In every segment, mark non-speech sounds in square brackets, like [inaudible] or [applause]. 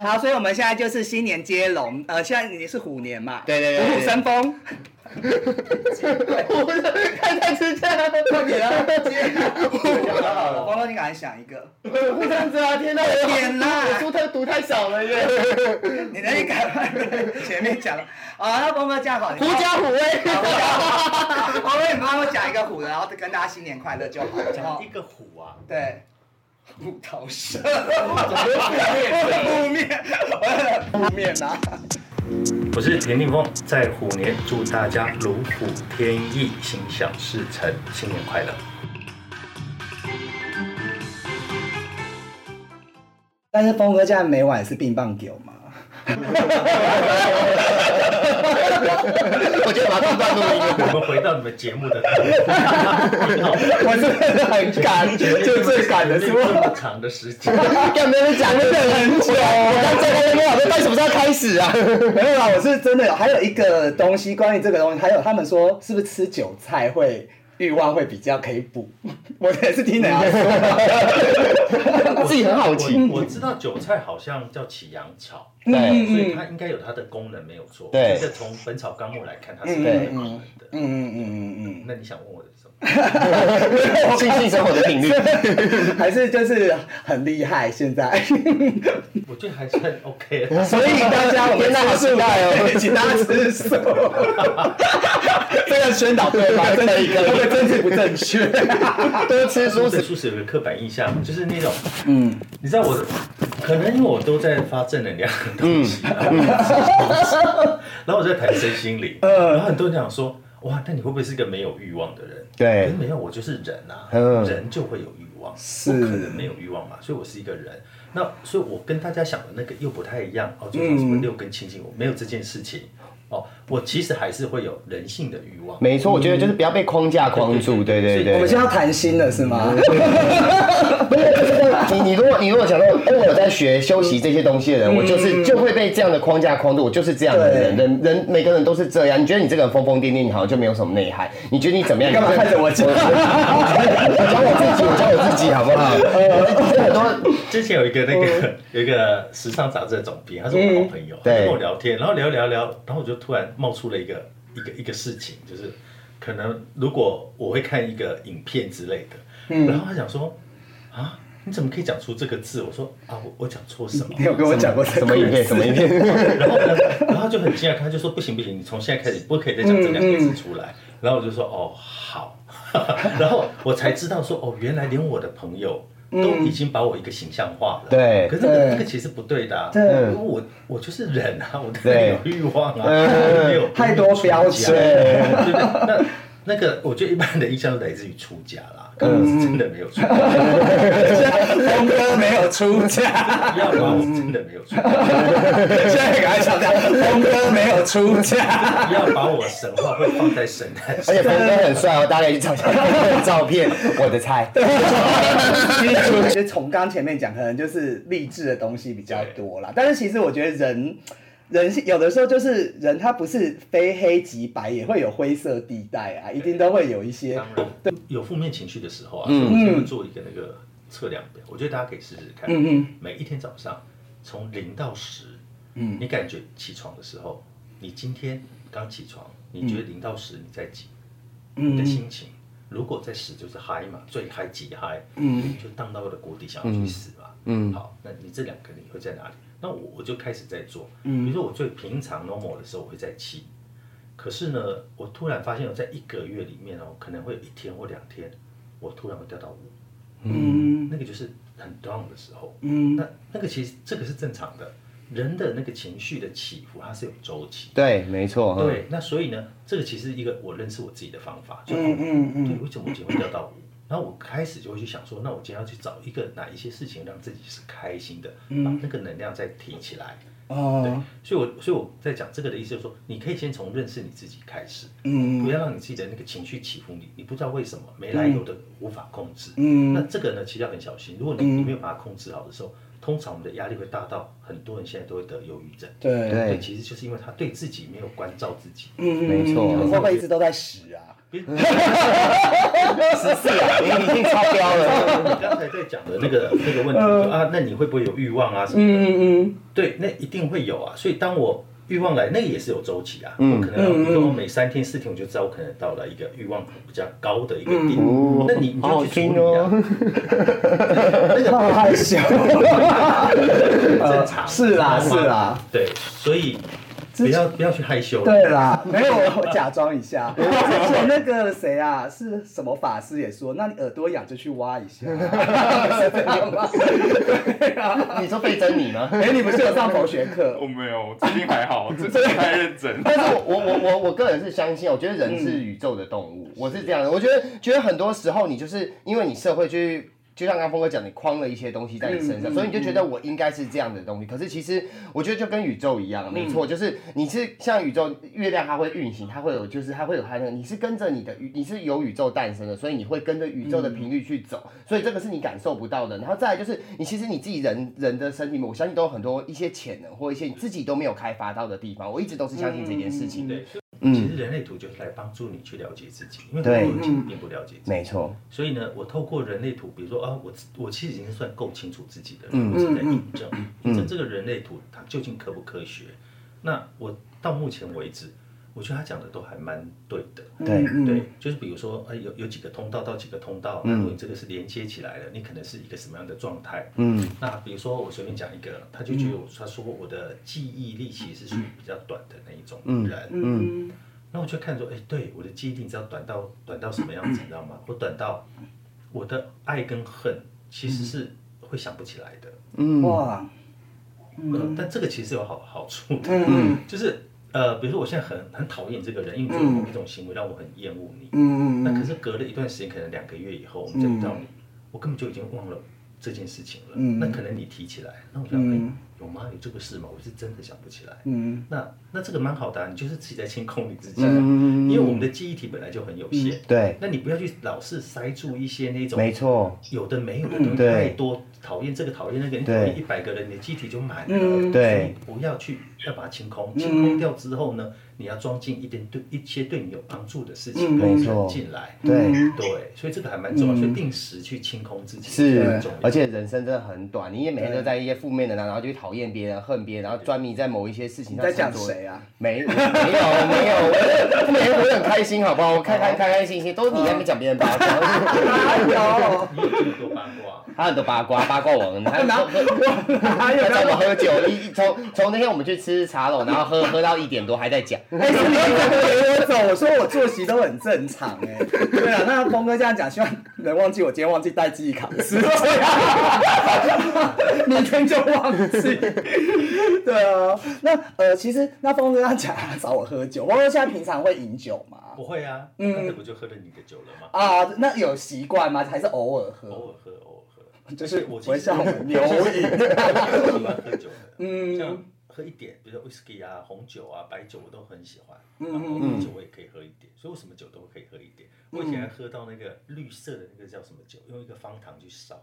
好，所以我们现在就是新年接龙，呃，现在你是虎年嘛？对对对虎虎生风。我看太吃价了，快点啊！好，光哥，你赶快想一个。不这样子啊！天哪，我天哪我书太读太少了耶！你那你赶快前面讲了。啊，那光哥这样好，你狐假虎威。好狐假虎光哥，你帮我讲一个虎的，然后跟大家新年快乐就好。然后一个虎啊，对。虎头蛇，虎面，虎面呐。我是田定峰，在虎年祝大家如虎添翼，心想事成，新年快乐。但是峰哥现在每晚是冰棒酒吗？[laughs] 我觉得把它断录音了。我们回到你们节目的，我真的很赶，就最赶的是这么长的时间，干没人讲，真的很久。我刚在那边，我说到底什么时候开始啊？[laughs] 没有啊，我是真的有。还有一个东西，关于这个东西，还有他们说是不是吃韭菜会欲望会比较可以补？[laughs] 我也是听人家说。[laughs] 自己很好奇。我我知道韭菜好像叫起阳草，对所以它应该有它的功能，没有错。对这个从《本草纲目》来看，它是没有它的功能的。嗯嗯嗯嗯嗯那你想问我？[laughs] 性性生活的频率。嗯，[laughs] 还是就是很厉害。现在，[laughs] 我觉得还算 OK 的。所以大家我们天哪好吃素期待哦对请大家吃素。这个宣导对吗？真的一个，会不会政治不正确？多吃蔬食。对素食有个刻板印象，就是那种，嗯，你知道我，可能因为我都在发正能量的东西，然后然后我在谈身心灵，然后很多人讲说，哇，那你会不会是一个没有欲望的人？对。可是没有，我就是人啊，嗯。人就会有欲望，是。不可能没有欲望嘛，所以我是一个人。那所以，我跟大家想的那个又不太一样哦，就像什么六根清净，我没有这件事情哦，我其实还是会有人性的欲望。没错，我觉得就是不要被框架框住。对对对。我们现在要谈心了是吗？你你如果你如果想到，哎，我有在学修习这些东西的人，我嗯就是就会被这样的框架框住，我就是这样的人，人人每个人都是这样。你觉得你这个人疯疯癫癫，你好像就没有什么内涵。你觉得你怎么样？干嘛看着我讲我讲我自己，我讲我自己好不好？我很多之前有一个那个有一个时尚杂志的总编，他是我的好朋友，对跟我聊天，然后聊聊聊，然后我就突然冒出了一个一个一个事情，就是可能如果我会看一个影片之类的，然后他讲说啊。你怎么可以讲出这个字？我说啊，我我讲错什么？你有跟我讲过什么影片？什么影片？[laughs] 然后呢，然后就很惊讶，他就说不行不行，你从现在开始不可以再讲这两个字出来。然后我就说哦好，[laughs] 然后我才知道说哦，原来连我的朋友都已经把我一个形象化了。对可是那个对。那个其实不对的、啊，对。因为我我就是人啊，我当然对有欲望啊，有太多标签。[laughs] 对，那那个我觉得一般的印象都来自于出家啦，可能是真的没有出家，峰哥没有出家，不要把我真的没有出家。现在赶快强调，峰哥没有出家。不要把我神话会放在神坛上而且。峰哥很帅哦，大家可以去找一下他的照片。我的菜。其实从刚前面讲，可能就是励志的东西比较多啦。但是其实我觉得人，人性有的时候就是人，他不是非黑即白，也会有灰色地带啊，一定都会有一些。当然，有负面情绪的时候啊，所以我就会做一个那个测量表，我觉得大家可以试试看。嗯嗯每一天早上从零到十，嗯你感觉起床的时候，你今天刚起床，你觉得零到十你在几？你的嗯心情，如果在十就是嗨嘛，最嗨极嗨，嗯你就荡到我的谷底，想要去死嘛。嗯好，那你这两个你会在哪里？那我我就开始在做，嗯比如说我最平常 normal 的时候，我会在七，可是呢，我突然发现我在一个月里面哦，可能会有一天或两天，我突然会掉到五，嗯那个就是很 down 的时候。嗯那那个其实这个是正常的，人的那个情绪的起伏，它是有周期。对，没错。嗯对，那所以呢，这个其实一个我认识我自己的方法，就嗯嗯嗯对，为什么我今天会掉到五？然后我开始就会去想说，那我今天要去找一个哪一些事情让自己是开心的，把那个能量再提起来。对哦，所以我所以我在讲这个的意思就是说，你可以先从认识你自己开始，嗯不要让你自己的那个情绪起伏，你你不知道为什么没来由的无法控制。嗯那这个呢，其实要很小心。如果你你没有把它控制好的时候，通常我们的压力会大到很多人现在都会得忧郁症。对对对，其实就是因为他对自己没有关照自己。嗯没错会不会一直都在使啊？十四啊，你已经超标了。你刚才在讲的那个那个问题，说啊，那你会不会有欲望啊什么的？嗯嗯对，那一定会有啊。所以当我欲望来，那个也是有周期啊。嗯我可能要，嗯比如说我每三天四天，我就知道我可能到了一个欲望比较高的一个点。哦那你你就去处听理啊，哦。[laughs] 那个好害羞。[laughs] 正常。[laughs] 是啦是啦。对，所以不要不要去害羞。对啦，没有，我假装一下。之前那个谁啊，是什么法师也说，那你耳朵痒就去挖一下。[laughs] 你说费珍妮吗？哎，你不是有上佛学课？我没有，最近还好，[laughs] 最近太认真。但是我我我我我个人是相信，我觉得人是宇宙的动物，我是这样的。我觉得觉得很多时候你就是因为你社会去。就像刚刚峰哥讲，你框了一些东西在你身上，所以你就觉得我应该是这样的东西。可是其实我觉得就跟宇宙一样，没错，就是你是像宇宙月亮，它会运行，它会有就是它会有它那个，你是跟着你的宇，你是由宇宙诞生的，所以你会跟着宇宙的频率去走，所以这个是你感受不到的。然后再来就是你其实你自己人人的身体里面，我相信都有很多一些潜能或一些你自己都没有开发到的地方。我一直都是相信这件事情。对，所以嗯。其实人类图就是来帮助你去了解自己，因为很多人其实并不了解自己。没错，所以呢，我透过人类图，比如说啊，我我其实已经算够清楚自己的嗯。人，我是在印证印证这个人类图它究竟科不科学。那我到目前为止，我觉得他讲的都还蛮对的。对对，就是比如说，哎，有有几个通道到几个通道，那如果你这个是连接起来了，你可能是一个什么样的状态？嗯，那比如说我随便讲一个，他就觉得我他说我的记忆力其实是属于比较短的那一种人，嗯。那我就看说，哎，对，我的记忆力你知道短到短到什么样子，你知道吗？我短到我的爱跟恨其实是会想不起来的。嗯，哇，嗯，但这个其实有好好处的，嗯。就是呃，比如说我现在很很讨厌这个人，因为你做某一种行为让我很厌恶你。嗯那可是隔了一段时间，可能两个月以后，我们再遇到你，我根本就已经忘了这件事情了。嗯那可能你提起来，那我想，哎、有吗？有这个事吗？我是真的想不起来。嗯。那那这个蛮好的、啊，你就是自己在清空你自己、嗯因为我们的记忆体本来就很有限。对，那你不要去老是塞住一些那种没错，有的没有的东西，太多讨厌这个讨厌那个，你讨对厌一百个人，你的记忆体就满了。嗯对所以不要去要把它清空，清空掉之后呢，你要装进一点对一些对你有帮助的事情没错。人进来。对，对，所以这个还蛮重要，所以定时去清空自己是很重要。而且人生真的很短，你也每天都在一些负面的，然后就去讨厌别人、恨别人，然后专迷在某一些事情上。你在讲？谁啊？没 [laughs] 没有没有，我每天活得很开心，好不好？我开开开开心心，都是你在那边讲别人八卦，[laughs] 哪有？你有这么多八卦，他很多八卦八卦王，他 [laughs] 哪哪有他找我喝酒，一一从从那天我们去吃茶楼，然后喝喝到一点多还在讲，[laughs] 哎，是你陪我走，我说我作息都很正常哎。对啊，那峰哥这样讲，希望能忘记我今天忘记带记忆卡，是这样，明天就忘记。对啊，那呃，其实那峰哥刚讲他找我喝酒，峰哥现在平常会饮酒吗？不会啊，嗯那不就喝了你的酒了吗？啊，那有习惯吗？还是偶尔偶？尔喝，偶尔喝，就是我不会像我们牛牛饮。饮，喜欢喝酒的，[laughs] 嗯像喝一点，比如说 whisky 啊、红酒啊、白酒，我都很喜欢。嗯然后红酒我也可以喝一点，所以我什么酒都可以喝一点。我以前还喝到那个绿色的那个叫什么酒，用一个方糖去烧。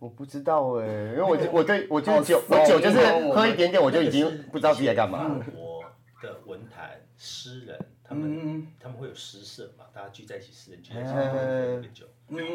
我不知道哎，因为我就我对我就是酒，我酒就是喝一点点我就已经不知道自己在干嘛以前。法国的文坛诗人，他们嗯他们会有诗社嘛，大家聚在一起，诗人聚在一起嗯喝那个酒，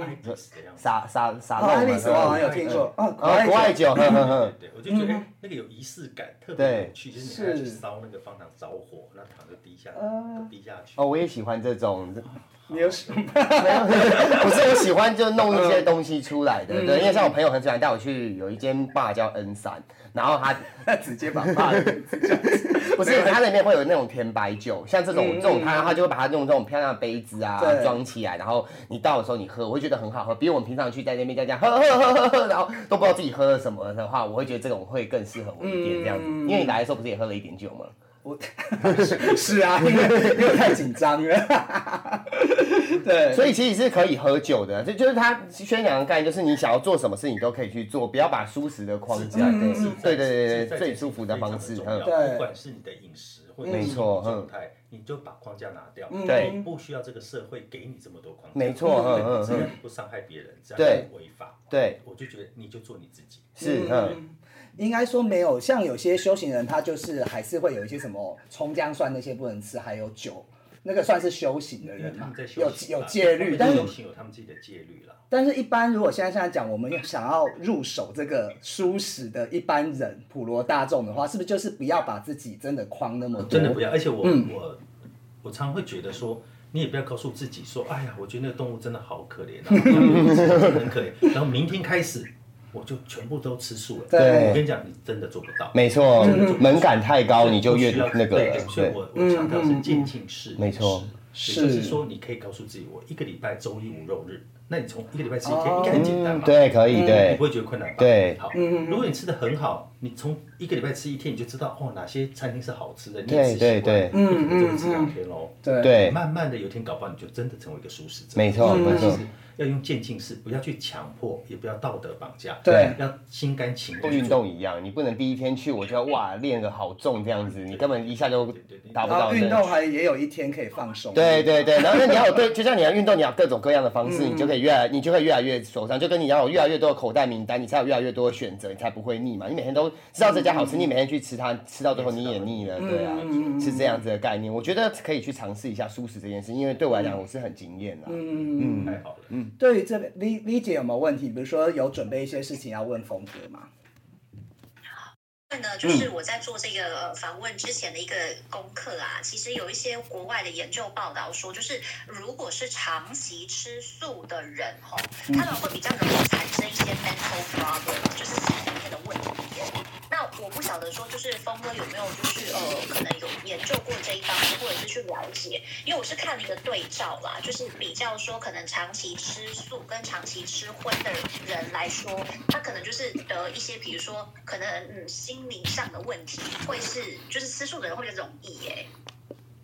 爱丽丝的样子。傻傻傻爱丽丝我好像有听过，哦，啊，国外酒，呵呵呵。对，我就觉得哎，那个有仪式感，特别有趣，就是你还要去是。烧那个方糖着火，那糖就滴下嗯滴下去。哦，我也喜欢这种，[laughs] 你有什么？[laughs] [laughs] 不是我喜欢就弄一些东西出来的，对，因为像我朋友很喜欢带我去有一间坝叫 N 三，然后他直接把坝的名不是它里面会有那种甜白酒，像这种这种它的话就会把它用这种漂亮的杯子啊对。装起来，然后你倒的时候你喝，我会觉得很好喝，比我们平常去在那边这样喝喝喝喝喝，然后都不知道自己喝了什么的话，我会觉得这种会更适合我一点这样子，因为你来的时候不是也喝了一点酒吗？我是 [laughs] 是啊，因为因为太紧张了。[laughs] 对，所以其实是可以喝酒的，这就是他宣扬的概念，就是你想要做什么事你都可以去做，不要把舒适的框架。对自在对对对对，最舒服的方式。嗯，不管是你的饮食或者没是你的状态，你就把框架拿掉。对你不需要这个社会给你这么多框架。没错，嗯嗯嗯，只要你不伤害别人，只要对你不违法，对，我就觉得你就做你自己。是，嗯，应该说没有，像有些修行人，他就是还是会有一些什么葱姜蒜那些不能吃，还有酒，那个算是修行的人嘛有有戒律，但是修行有他们自己的戒律啦。但是，一般如果现在现在讲，我们想要入手这个舒适的一般人普罗大众的话，是不是就是不要把自己真的框那么多？真的不要，而且我、嗯我我常会觉得说，你也不要告诉自己说，哎呀，我觉得那个动物真的好可怜 [laughs] 很可怜。然后明天开始我就全部都吃素了。对我跟你讲，你真的做不到。没错，门槛太高，你就越那个了对对，所以，我我强调是渐进式，没错也就是说，你可以告诉自己，我一个礼拜周一无肉日，那你从一个礼拜吃一天，哦应该很简单吧？对，可以，你不，会觉得困难吧？对好，如果你吃的很好，你从一个礼拜吃一天，你就知道哦哪些餐厅是好吃的，你也吃习对对惯，对你可能就会吃两天喽。对对慢慢的有一天搞不好你就真的成为一个素食者。没错没错要用渐进式，不要去强迫，也不要道德绑架，对要心甘情愿运愿去做。动一样，你不能第一天去我就要哇练得好重这样子，你根本一下就达不然后运到那个动还也有一天可以放松。对对对，[laughs] 然后那你要有对，就像你要运动，你要各种各样的方式，嗯你就可以越来，你就会越来越手上，就跟你要有越来越多的口袋名单，你才有越来越多的选择，你才不会腻嘛。你每天都知道这家好吃，你每天去吃它，吃到最后你也腻了，对啊，是这样子的概念。我觉得可以去尝试一下素食这件事，因为对我来讲我是很惊艳的。嗯，太好了，嗯，对于这边李李姐有没有问题？比如说有准备一些事情要问峰哥吗？呢，就是我在做这个呃访问之前的一个功课啊，其实有一些国外的研究报道说，就是如果是长期吃素的人哈，他们会比较容易产生一些 mental problem，就是心理面的问题。那我不晓得说，就是峰哥有没有就是呃，可能有研究去了解，因为我是看了一个对照啦，就是比较说，可能长期吃素跟长期吃荤的人来说，他可能就是得一些，比如说可能嗯心灵上的问题，会是就是吃素的人会比较容易耶。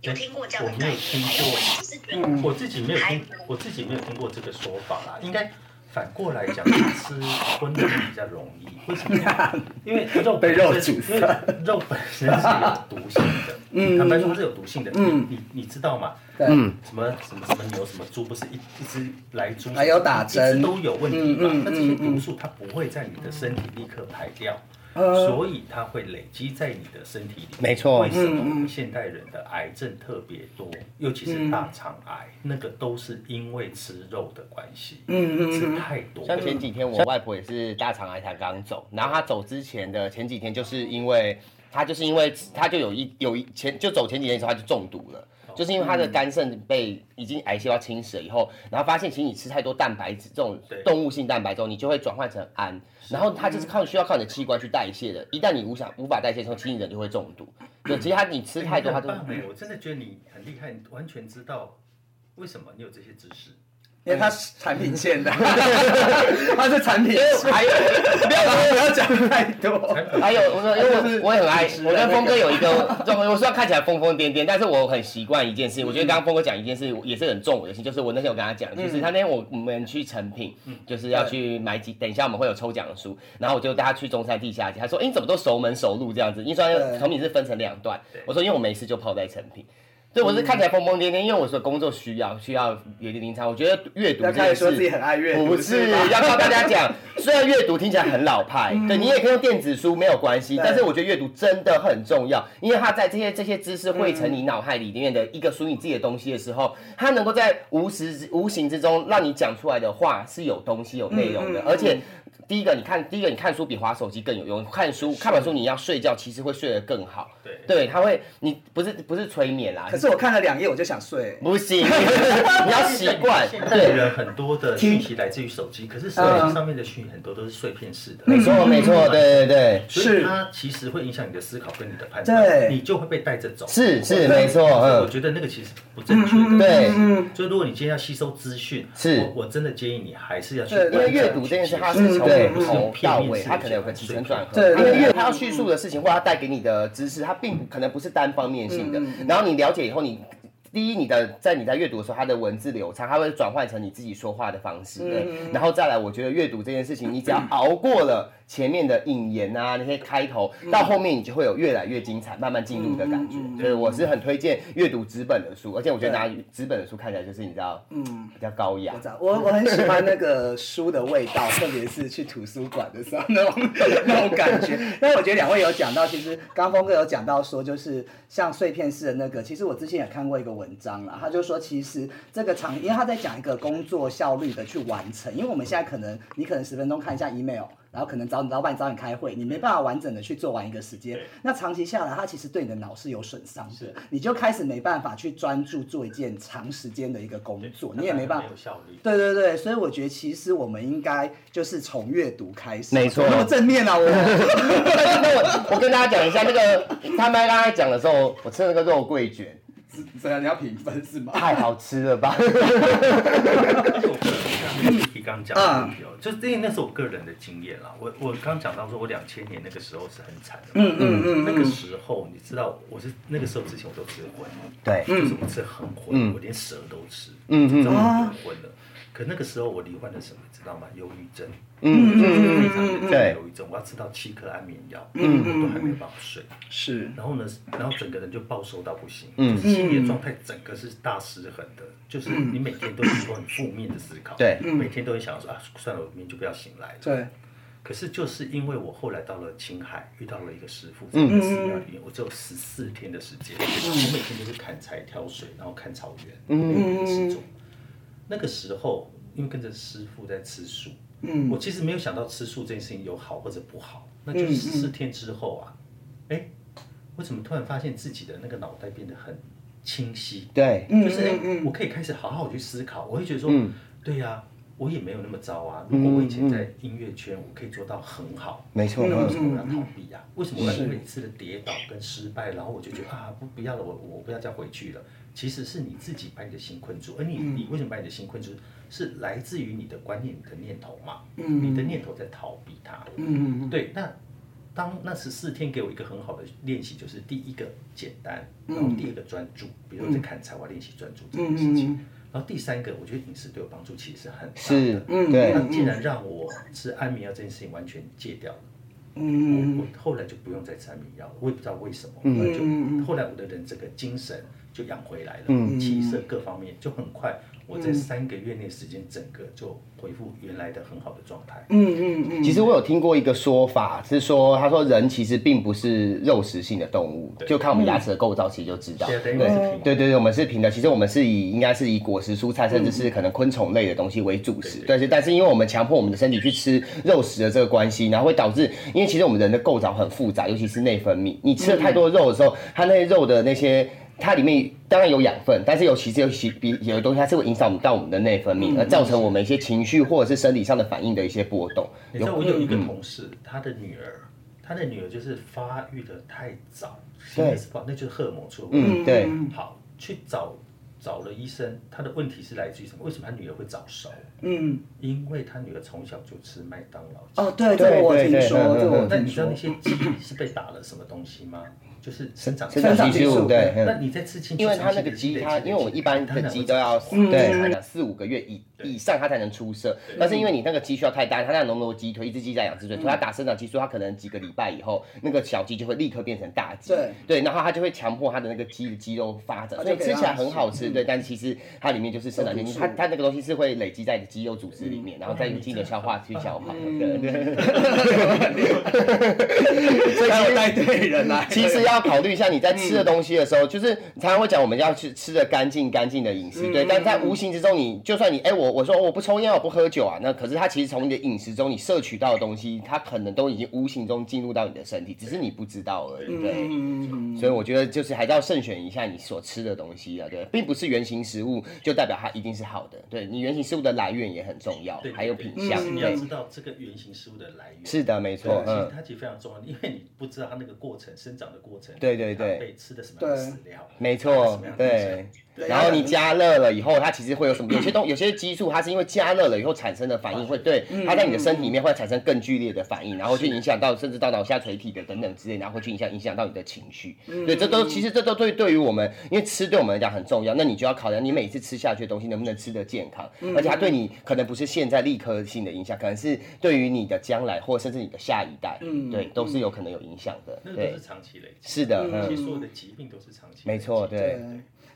有听过这样的概我没有听念吗？因为我过只是觉得，我自己没有听，我自己没有听过这个说法啦。应该反过来讲，吃荤的比较容易，[laughs] 为什么？因为肉被肉阻本身因为肉本身是有毒性的，嗯坦白说它是有毒性的。嗯你你知道吗？嗯，什么什么什么牛什么猪，不是一一只来猪，还有打针一直都有问题嘛？那这些毒素它不会在你的身体立刻排掉。呃所以它会累积在你的身体里。没错为什么我们现代人的癌症特别多，尤其是大肠癌，那个都是因为吃肉的关系，吃嗯嗯嗯太多。像前几天我外婆也是大肠癌才刚走，然后她走之前的前几天，就是因为她就是因为她就有一有一前就走前几天的时候，她就中毒了。就是因为它的肝肾被已经癌细胞侵蚀了以后，然后发现其实你吃太多蛋白质这种对动物性蛋白之后，你就会转换成氨，然后它就是靠需要靠你的器官去代谢的。一旦你无想无法代谢的时候，其实你人就会中毒。对，其实它你吃太多，它就哎你很棒哎我真的觉得你很厉害，你完全知道为什么你有这些知识。因为他是产品线的，[laughs] 他是产品线，还有不要不要讲太多。还有，我说因为我我也很爱，我跟峰哥有一个，就我虽然看起来疯疯癫癫，但是我很习惯一件事情。我觉得刚刚峰哥讲一件事，也是很重我的心，就是我那天有跟他讲，就是他那天我我们去成品，就是要去买几，等一下我们会有抽奖的书，然后我就带他去中山地下街，他说，哎，你怎么都熟门熟路这样子？因为成品是分成两段，我说因为我没事就泡在成品。对，我是看起来疯疯癫癫，因为我是工作需要，需要有点临场。我觉得阅读要这件事开始说自己很爱阅读，不是吗要告大家讲，虽然阅读听起来很老派，对你也可以用电子书没有关系，但是我觉得阅读真的很重要，因为它在这些这些知识汇成你脑海里面的一个属于你自己的东西的时候，它能够在无时无形之中让你讲出来的话是有东西有内容的，而且。第一个，你看，第一个你看书比划手机更有用。看书看完书，你要睡觉，其实会睡得更好。对对，他会，你不是不是催眠啦，可是我看了两页我就想睡。不行，[laughs] 你要习惯。对人很多的讯息来自于手机，可是手机上面的讯息很多都是碎片式的。没错，没错，对对对。所以是它其实会影响你的思考跟你的判断，对你就会被带着走。是是没错，我嗯，觉得那个其实不正确的。对，嗯，就如果你今天要吸收资讯，是我我真的建议你还是要去因为阅读这件事，它是从对头到位，它可能有个起承转合。对因为阅它要叙述的事情，或它带给你的知识，它并不可能不是单方面性的。然后你了解以后，你。第一，你的在你在阅读的时候，它的文字流畅，它会转换成你自己说话的方式，对。然后再来，我觉得阅读这件事情，你只要熬过了前面的引言啊那些开头，到后面你就会有越来越精彩，慢慢进入的感觉。所以我是很推荐阅读纸本的书，而且我觉得拿纸本的书看起来就是你知道，嗯，比较高雅我我我很喜欢那个书的味道，[laughs] 特别是去图书馆的时候那种那种感觉。[laughs] 但我觉得两位有讲到，其实刚刚峰哥有讲到说，就是像碎片式的那个，其实我之前也看过一个文章啦，他就说其实这个场，因为他在讲一个工作效率的去完成，因为我们现在可能你可能十分钟看一下 email。然后可能找你老板找你开会，你没办法完整的去做完一个时间，那长期下来，它其实对你的脑是有损伤的，你就开始没办法去专注做一件长时间的一个工作，你也没办法有效率。对对对，所以我觉得其实我们应该就是从阅读开始，没错那么正面啊，我那 [laughs] 我我跟大家讲一下，那个他们刚才讲的时候，我吃了那个肉桂卷，怎样你要评分是吗？太好吃了吧？[laughs] 你刚刚讲的问题哦，就是因为那是我个人的经验啦。我我刚讲到说，我两千年那个时候是很惨的嘛，嗯嗯嗯那个时候你知道，我是那个时候之前我都吃荤，对。就是我吃很荤，嗯。我连蛇都吃，嗯嗯知道我很荤了。可那个时候我罹患了什么，知道吗？忧郁症，嗯嗯非常严重对的忧郁症，我要吃到七颗安眠药，嗯我都还没有办法睡。是，然后呢，然后整个人就暴瘦到不行，嗯心理的状态整个是大失衡的，就是你每天都是说很负面的思考，对每天都会想说啊，算了，我明天就不要醒来了。对，可是就是因为我后来到了青海，遇到了一个师傅，在一个寺庙里面，我只有十四天的时间，我每天都是砍柴、挑水，然后看草原，嗯，失踪。那个时候，因为跟着师傅在吃素，嗯，我其实没有想到吃素这件事情有好或者不好，那就是十四天之后啊，哎、我怎么突然发现自己的那个脑袋变得很清晰？对，就是哎、我可以开始好好去思考，我会觉得说，对呀、我也没有那么糟啊。如果我以前在音乐圈，我可以做到很好，没错那为什么我要逃避啊？为什么我要每次的跌倒跟失败，然后我就觉得啊，不不要了，我我不要再回去了。其实是你自己把你的心困住，而你你为什么把你的心困住？是来自于你的观念、你的念头嘛？你的念头在逃避它。对，那当那十四天给我一个很好的练习，就是第一个简单，然后第二个专注，比如说在看才华练习专注这件事情。然后第三个，我觉得饮食对我帮助其实是很大的。嗯。，对那，既然让我吃安眠药这件事情完全戒掉了，嗯我我后来就不用再吃安眠药了，我也不知道为什么，后来就后来我的人整个精神就养回来了，嗯气色各方面就很快，我在三个月内时间整个就恢复原来的很好的状态。嗯嗯嗯其实我有听过一个说法，是说他说人其实并不是肉食性的动物，就看我们牙齿的构造其实就知道。现在等于是平对对对，我们是平的。其实我们是以应该是以果实、蔬菜，甚至是可能昆虫类的东西为主食。对，是但是因为我们强迫我们的身体去吃肉食的这个关系，然后会导致，因为其实我们人的构造很复杂，尤其是内分泌。你吃了太多肉的时候，它那些肉的那些。它里面当然有养分，但是有其实有其比有的东西它是会影响到我们的内分泌，而造成我们一些情绪或者是生理上的反应的一些波动。你知道我有一个同事，他的女儿，他的女儿就是发育的太早，心理是不好，那就是荷尔蒙出了问题。嗯，对，好，去找找了医生，他的问题是来自于什么？为什么他女儿会早熟？嗯，因为他女儿从小就吃麦当劳。哦，对，对我听说，对我听那你知道那，些鸡是被打了什么东西吗？就是生长生长激素。对，嗯。那你在吃进去，因为它那个鸡，它因为我们一般的鸡都要对四五个月以以上它才能出色，但是因为你那个鸡需要太大，它那浓浓鸡腿，一只鸡在养只腿，所以它打生长激素，它可能几个礼拜以后，那个小鸡就会立刻变成大鸡，对。对，然后它就会强迫它的那个鸡的肌肉发展，所以吃起来很好吃，对，但其实它里面就是生长激素，它它那个东西是会累积在你的肌肉组织里面，然后再用进你的消化去消化，对对。[laughs] 所以要带 [laughs] 对人来，其实要考虑一下你在吃的东西的时候，就是常常会讲我们要去吃的干净干净的饮食，对。但在无形之中，你就算你哎、我我说我不抽烟，我不喝酒啊，那可是它其实从你的饮食中你摄取到的东西，它可能都已经无形中进入到你的身体，只是你不知道而已，对。所以我觉得就是还是要慎选一下你所吃的东西啊，对，并不是原型食物就代表它一定是好的，对你原型食物的来源也很重要对，还有品相，你要，知道这个原型食物的来源。是的，没错，嗯，它其实非常重要，因为你不知道它那个过程生长的过过程，对对对被吃的什么样的饲料，没错对层。然后你加热了以后，它其实会有什么？有些东有些激素，它是因为加热了以后产生的反应，会对它在你的身体里面会产生更剧烈的反应，然后去影响到甚至到脑下垂体的等等之类，然后会去影响影响到你的情绪。对，这都其实这都对对于我们，因为吃对我们来讲很重要，那你就要考量你每次吃下去的东西能不能吃得健康，而且它对你可能不是现在立刻性的影响，可能是对于你的将来或甚至你的下一代，对，都是有可能有影响的。对那个都是，长期累积。是的，嗯，其实所有的疾病都是长期。没错，对。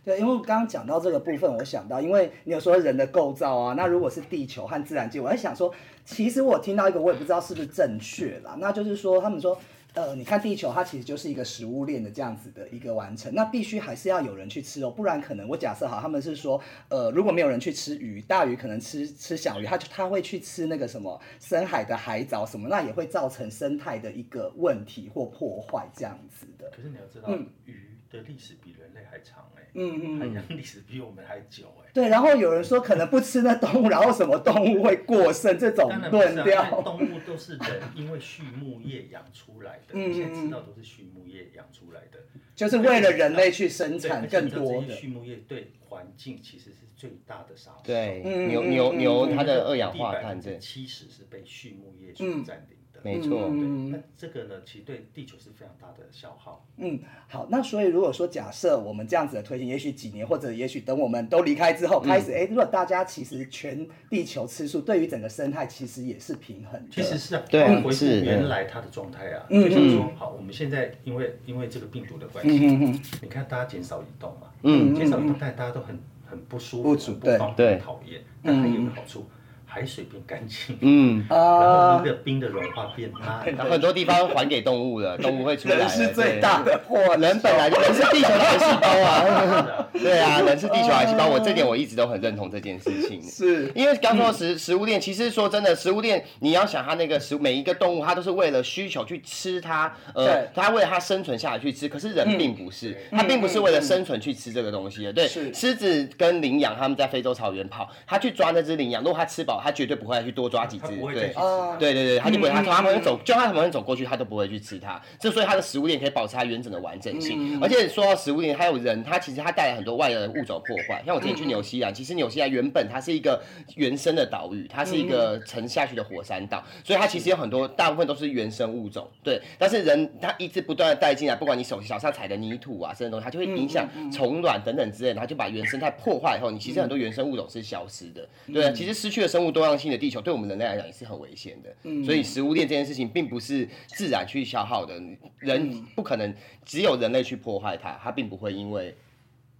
对对，因为刚刚讲到这个部分，我想到，因为你有说人的构造啊，那如果是地球和自然界，我在想说，其实我听到一个，我也不知道是不是正确啦，那就是说，他们说，呃，你看地球它其实就是一个食物链的这样子的一个完成，那必须还是要有人去吃哦，不然可能我假设好，他们是说，呃，如果没有人去吃鱼，大鱼可能吃吃小鱼，它就它会去吃那个什么深海的海藻什么，那也会造成生态的一个问题或破坏这样子的。可是你要知道，鱼的历史比人类还长哎、嗯嗯 [laughs] 海洋历史比我们还久哎、对，然后有人说可能不吃那动物，然后什么动物会过剩，这种当然不是啊因为论调。动物都是人因为畜牧业养出来的，嗯你现在知道都是畜牧业养出来的，就是为了人类去生产更多的。畜牧业对环境其实是最大的杀手。对，牛牛嗯牛嗯它的二氧化碳，这，七十是被畜牧业所占领的。没错，那这个呢，其实对地球是非常大的消耗。嗯，好，那所以如果说假设我们这样子的推进，也许几年或者也许等我们都离开之后，开始哎、诶如果大家其实全地球吃素，对于整个生态其实也是平衡的。其实是啊，对恢复是原来它的状态啊。嗯就像说，好，我们现在因为因为这个病毒的关系，嗯你看大家减少移动嘛，嗯减少移动，但大家都很很不舒服、不舒很不方对便、讨厌。但它有个好处，海水变干净，嗯，然后啊那，个冰的融化变慢。然后 [laughs] 很多地方还给动物了，[laughs] 动物会出来。人是最大的祸，人本来就人是地球的癌细胞啊，[laughs] 对啊，人是地球癌细胞，我这点我一直都很认同这件事情。是因为刚说食食物链，其实说真的，食物链你要想它那个食物，每一个动物它都是为了需求去吃它，呃对，它为了它生存下来去吃。可是人并不是，它并不是为了生存去吃这个东西的。对，是狮子跟羚羊他们在非洲草原跑，它去抓那只羚羊，如果它吃饱，它绝对不会去多抓几只对。对对对，他就不会，他嗯从他们走，就他从旁边走过去，他都不会去吃它。这所以它的食物链可以保持它完整的完整嗯性。而且说到食物链，还有人，他其实他带来很多外来的物种破坏。像我之前去纽西兰，其实纽西兰原本它是一个原生的岛屿，它是一个沉下去的火山岛，所以它其实有很多大部分都是原生物种。对，但是人他一直不断的带进来，不管你手脚上踩的泥土啊，这些东西，它就会影响虫卵等等之类的，它就把原生态破坏以后，你其实很多原生物种是消失的。对啊，其实失去了生物多样性的地球，对我们人类来讲也是很危险的。所以食物链这件事情并不是自然去消耗的，人不可能只有人类去破坏它，它并不会因为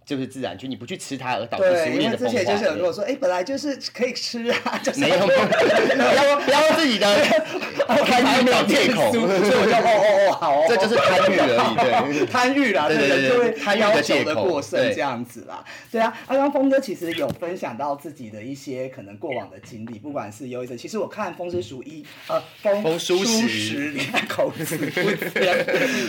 就是自然去你不去吃它而导致食对，物的崩坏。前就是有人跟我说，哎，本来就是可以吃啊，就是没有，不 [laughs] 要不要自己的贪欲找借口，所以我就哦哦哦好哦，这就是贪欲而已。对，[laughs] 贪欲啦，对对对贪欲的要求借口的过剩这样子啦。对啊，刚刚峰哥其实有分享到自己的一些可能过往的经历，不管是忧郁症，其实我看《风之书一》呃，风风书书十十，你看口齿不清，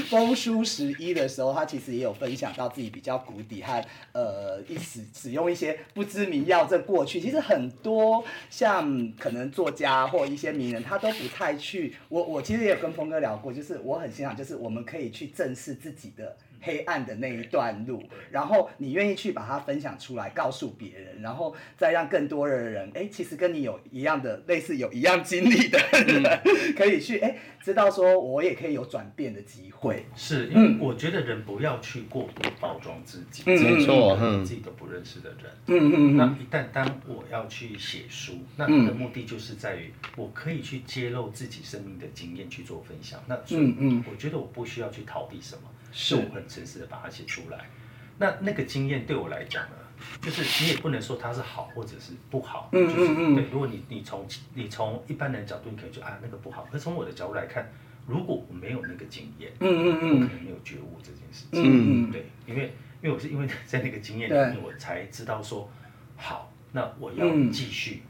风书十一的时候，他其实也有分享到自己比较谷底和呃一使使用一些不知名药这过去，其实很多像可能作家或一些名人，他都不太去。我我其实也有跟峰哥聊过，就是我很欣赏，就是我们可以去正视自己的。黑暗的那一段路，然后你愿意去把它分享出来，告诉别人，然后再让更多的人，哎，其实跟你有一样的类似有一样经历的人，[laughs] 可以去哎知道说我也可以有转变的机会。是因为我觉得人不要去过度包装自己，嗯没错连嗯。自己都不认识的人。嗯嗯。那一旦当我要去写书，那我的目的就是在于我可以去揭露自己生命的经验去做分享。那所以嗯嗯。我觉得我不需要去逃避什么，是。我很诚实的把它写出来。那那个经验对我来讲呢，就是。你也不能说它是。好或者是。不好，嗯就是。嗯嗯对。如果你你从你从一般人角度，你可能觉得啊那个不好，可是。从我的角度来看，如果我没有那个经验，嗯嗯我可能没有觉悟这件事情。嗯嗯对，因为因为我是。因为在那个经验里面，我才知道说，好，那我要继续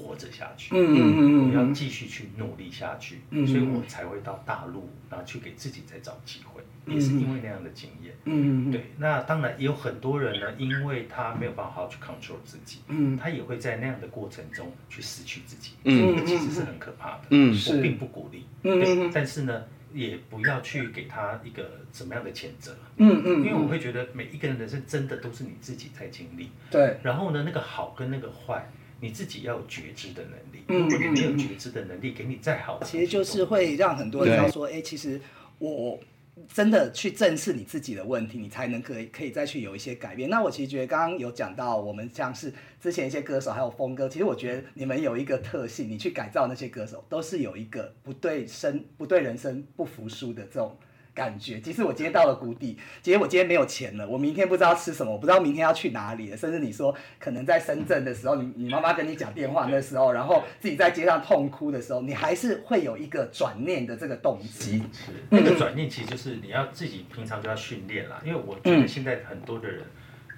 活着下去，嗯嗯嗯嗯我要继续去努力下去，嗯所以我才会到大陆，然后去给自己再找机会，也是因为那样的经验。嗯嗯对，那当然也有很多人呢，因为他没有办法好好去 control 自己，嗯。他也会在那样的过程中去失去自己，嗯这个其实是很可怕的，嗯我是。并不鼓励，嗯嗯，但是呢，也不要去给他一个怎么样的谴责，嗯嗯，因为我会觉得每一个人的人生真的都是你自己在经历。对，然后呢，那个好跟那个坏，你自己要有觉知的能力。嗯如果你没有觉知的能力，给你再好的，其实就是会让很多人要说，哎、其实我真的去正视你自己的问题，你才能可以可以再去有一些改变。那我其实觉得刚刚有讲到，我们像是之前一些歌手还有峰哥，其实我觉得你们有一个特性，你去改造那些歌手，都是有一个不对生不对人生不服输的这种。感觉，即使我今天到了谷底，即使我今天没有钱了，我明天不知道吃什么，我不知道明天要去哪里了，甚至你说可能在深圳的时候，你你妈妈跟你讲电话那时候，然后自己在街上痛哭的时候，你还是会有一个转念的这个动机。是那个转念，其实就是你要自己平常就要训练啦。因为我觉得现在很多的人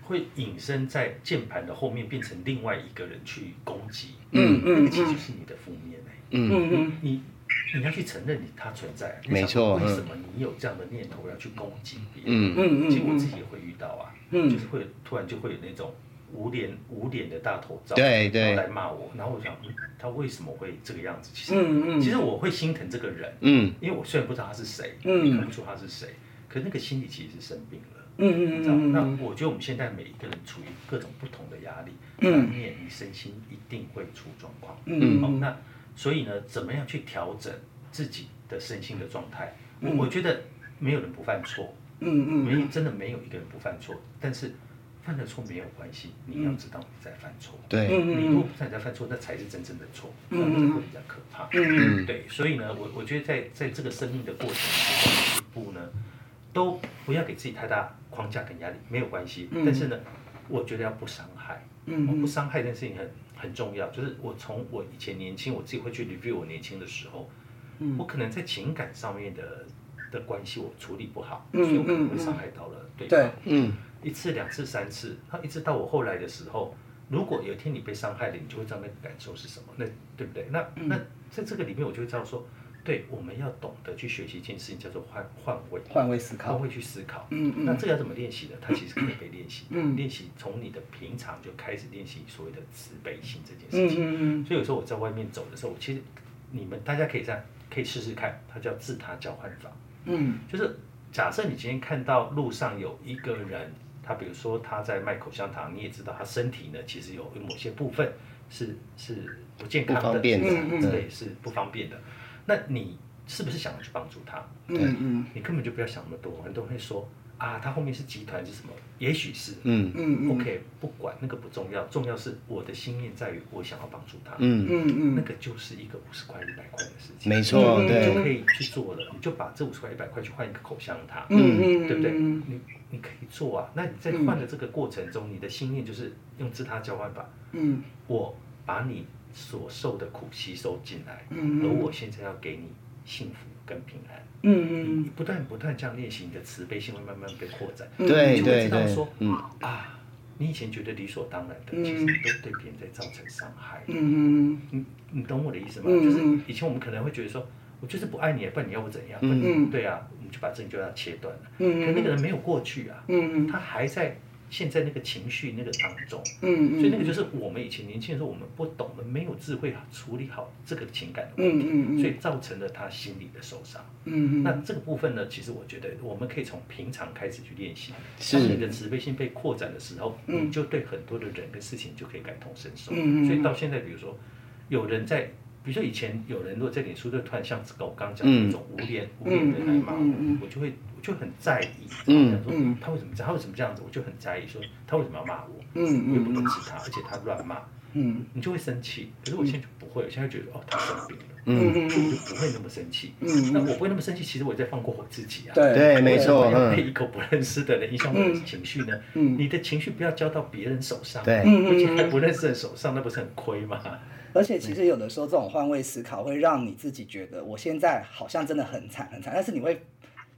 会隐身在键盘的后面，变成另外一个人去攻击，嗯嗯那个其实就是你的负面哎、嗯，嗯嗯你你要去承认你它存在，你没错为什么你有这样的念头要去攻击别人？嗯。嗯嗯其实我自己也会遇到啊，嗯就是会突然就会有那种无脸无脸的大头照，对对。然后来骂我，然后我想，嗯，他为什么会这个样子？其实，嗯嗯。其实我会心疼这个人，嗯，因为我虽然不知道他是谁，嗯。也看不出他是谁，可是那个心里其实是生病了。嗯你知道？吗？嗯那我觉得我们现在每一个人处于各种不同的压力，嗯。难免你身心一定会出状况。嗯。好，那所以呢，怎么样去调整自己的身心的状态？我我觉得没有人不犯错，嗯嗯没真的没有一个人不犯错，但是犯了错没有关系，你要知道你在犯错。对，你如果不知道你在犯错，那才是真正的错，那嗯这会比较可怕。嗯对，所以呢，我我觉得在在这个生命的过程里面，每一步呢，都不要给自己太大框架跟压力，没有关系。嗯。但是呢，我觉得要不伤害，嗯嗯。不伤害这件事情很很重要。就是我从我以前年轻，我自己会去 review 我年轻的时候，嗯我可能在情感上面的的关系我处理不好，嗯所以我可能会伤害到了对对方。嗯，一次、两次、三次，然后一直到我后来的时候，如果有一天你被伤害了，你就会知道那个感受是什么，那对不对？那嗯那在这个里面，我就会知道说，对，我们要懂得去学习一件事情，叫做换换位，换位思考换位去思考。嗯嗯那这个要怎么练习呢？它其实可以被练习。嗯练习从你的平常就开始练习所谓的慈悲心这件嗯事情。嗯所以有时候我在外面走的时候，我其实你们大家可以这样，可以试试看，它叫自他交换法。嗯就是假设你今天看到路上有一个人，他比如说他在卖口香糖，你也知道他身体呢其实有某些部分是是不健康的，不方便的是嗯嗯之类是不方便的，那你是不是想要去帮助他？嗯嗯。你根本就不要想那么多，很多人会说啊，他后面是集团是什么？也许是，嗯。嗯 OK，不管那个不重要，重要是我的心念在于我想要帮助他，嗯，嗯嗯。那个就是一个五十块一百块的事情，没错，嗯你就，可以去做了，你就把这五十块一百块去换一个口香糖，嗯嗯，对不对？嗯。你你可以做啊。那你在换的这个过程中，你的心念就是用自他交换法，嗯。我把你所受的苦吸收进来，嗯而我现在要给你幸福跟平安。嗯你不断不断这样练习，你的慈悲心会慢慢被扩展。对你就会对对知道说，嗯啊，你以前觉得理所当然的，嗯其实都对别人在造成伤害。嗯你你懂我的意思吗？嗯就是嗯以前我们可能会觉得说，我就是不爱你，不然你要我怎样？嗯嗯对啊，我们就把这个就要切断了。嗯可那个人没有过去啊，嗯他还在现在那个情绪那个当中，嗯所以那个就是我们以前年轻的时候，我们不懂，我们没有智慧处理好这个情感的问题，嗯嗯嗯。所以造成了他心理的受伤。嗯那这个部分呢，其实我觉得我们可以从平常开始去练习。是。当你的慈悲心被扩展的时候，嗯。你就对很多的人跟事情就可以感同身受。嗯嗯嗯。所以到现在，比如说有人在，比如说以前有人如果在脸书就突然像我刚刚讲的那种无脸、无脸的来骂我，我就会我就很在意，嗯嗯他为什么这样，他为什么这样子，我就很在意，说他为什么要骂我，嗯我也不嗯认识他，而且他乱骂，嗯你就会生气。可是我现在就不会，我现在觉得哦，他生病了。嗯我就不会那么生气，嗯那我不会那么生气，其实我在放过我自己啊。对对，没错，要被嗯，一个不认识的人影响我的情绪呢？嗯你的情绪不要交到别人手上，对嗯而且还不认识的人手上，那不是很亏吗？而且其实有的时候这种换位思考会让你自己觉得我现在好像真的很惨很惨，但是你会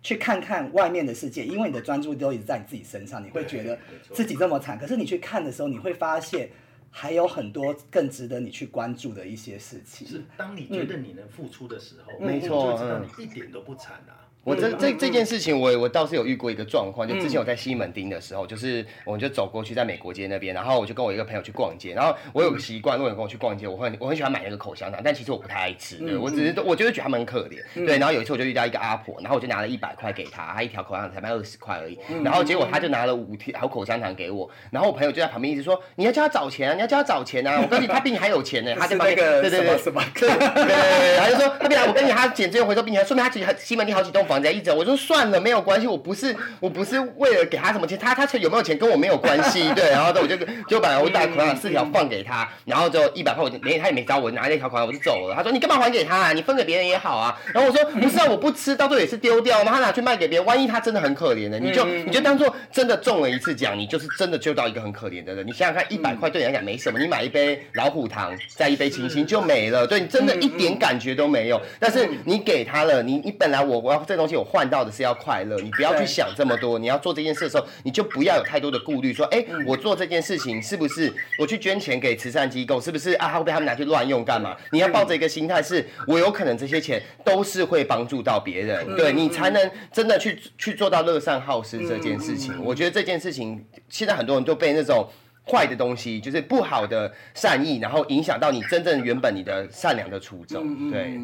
去看看外面的世界，因为你的专注都一直在你自己身上，你会觉得自己这么惨，可是你去看的时候，你会发现还有很多更值得你去关注的一些事情。是当你觉得你能付出的时候，嗯。没错你就知道嗯。你一点都不惨啊。我这这这件事情我，我倒是有遇过一个状况，就之前我在西门町的时候，就是我们就走过去在美国街那边，然后我就跟我一个朋友去逛街，然后我有个习惯，如果有跟我去逛街，我会我很喜欢买那个口香糖，但其实我不太爱吃，对我只是我就是觉得他们很可怜，对，然后有一次我就遇到一个阿婆，然后我就拿了一百块给她，她一条口香糖才卖二十块而已，然后结果她就拿了五条口香糖给我，然后我朋友就在旁边一直说你要叫她找钱啊，你要叫她找钱啊，我告诉你她比你还有钱呢，[laughs] 他在旁边是那个对对对什么对对对对，他就说他比来我跟你他捡资源回收并且说明他其实西门町好几栋房子在一直，我说算了没有关系，我不是我不是为了给他什么钱，他他有没有钱跟我没有关系，对，然后我就就把我把口香糖四条放给他，然后就一百块我就连他也没找我拿那条款我就走了，他说你干嘛还给他啊？你分给别人也好啊，然后我说不是啊，我不吃到最后也是丢掉吗？他拿去卖给别人，万一他真的很可怜的，你就你就当做真的中了一次奖，你就是真的救到一个很可怜的人，你想想看，一百块对你来讲没什么，你买一杯老虎糖再一杯清新就没了，对你真的一点感觉都没有，但是你给他了，你你本来我我要这东西我换到的是要快乐，你不要去想这么多，你要做这件事的时候，你就不要有太多的顾虑，说，哎，我做这件事情是不是我去捐钱给慈善机构，是不是啊？会被他们拿去乱用干嘛？你要抱着一个心态是，我有可能这些钱都是会帮助到别人，对你才能真的去去做到乐善好施这件事情。我觉得这件事情现在很多人都被那种。坏的东西就是不好的善意，然后影响到你真正原本你的善良的初衷。对，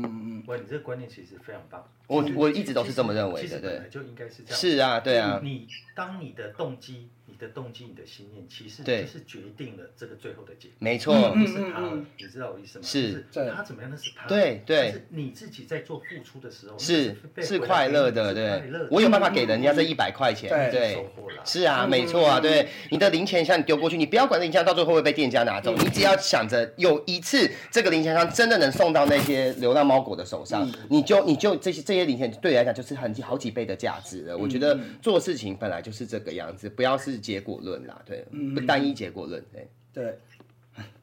哇，你这个观念其实非常棒。我我一直都是这么认为的对就应该是这样。是啊，对啊，你当你的动机、你的动机、你的心念，其实对。就是决定了这个最后的结果。没错，不是他了，你知道我意思吗？是。就是他怎么样那是他，对对。但是你自己在做付出的时候是是被回来快乐的，对。乐的，我有办法给人家这一百块钱，对。对。收获了，是啊，没错啊，对，你的零钱箱你丢过去，你不要管这零钱箱到最后会不会被店家拿走，你只要想着有一次这个零钱箱真的能送到那些流浪猫狗的手上，你就你就这些这些零钱对你来讲就是很好几倍的价值了。我觉得做事情本来就是这个样子，不要是结果论啦，对，不单一结果论，[laughs] [laughs] 对。对，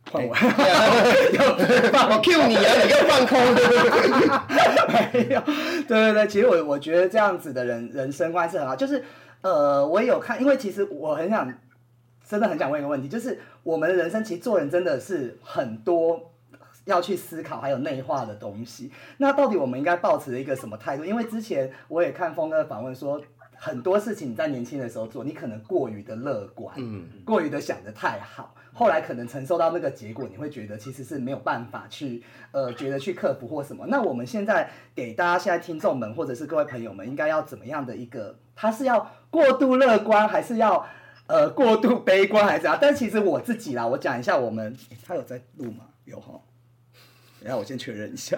换我。我 Q 你啊，你又放空，没有，对对对，其实我我觉得这样子的人人生观是很好，就是呃，我也有看，因为其实我很想，真的很想问一个问题，就是我们的人生其实做人真的是很多要去思考还有内化的东西，那到底我们应该保持一个什么态度？因为之前我也看峰哥的访问说。很多事情你在年轻的时候做，你可能过于的乐观，嗯，过于的想的太好，后来可能承受到那个结果，你会觉得其实是没有办法去呃，觉得去克服或什么。那我们现在给大家现在听众们或者是各位朋友们，应该要怎么样的一个？他是要过度乐观，还是要呃过度悲观，还是啊？但其实我自己啦，我讲一下我们，诶他有在录吗？有哈。等下我先确认一下。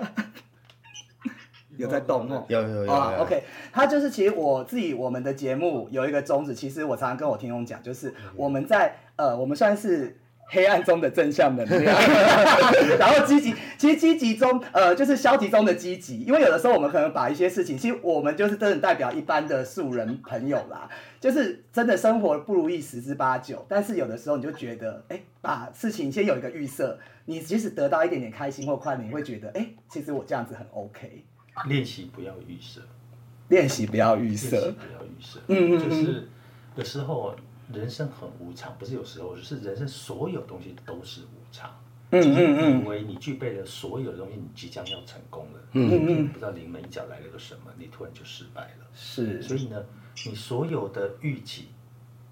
有在动哦，有有有啊有，OK，他就是其实我自己我们的节目有一个宗旨，其实我常常跟我听众讲，就是我们在呃，我们算是黑暗中的正向能量，[laughs] 然后积极，其实积极中呃就是消极中的积极，因为有的时候我们可能把一些事情，其实我们就是真的代表一般的素人朋友啦，就是真的生活不如意十之八九，但是有的时候你就觉得，哎，把事情先有一个预设，你即使得到一点点开心或快乐，你会觉得，哎，其实我这样子很 OK。练习不要预设，练习不要预练习设，不要预设，嗯就是有时候人生很无常，不是有时候，就是人生所有东西都是无常。嗯就是嗯嗯以为你具备了所有的东西，你即将要成功了，嗯嗯嗯，不知道临门一脚来了个什么，你突然就失败了。是。所以呢，你所有的预期，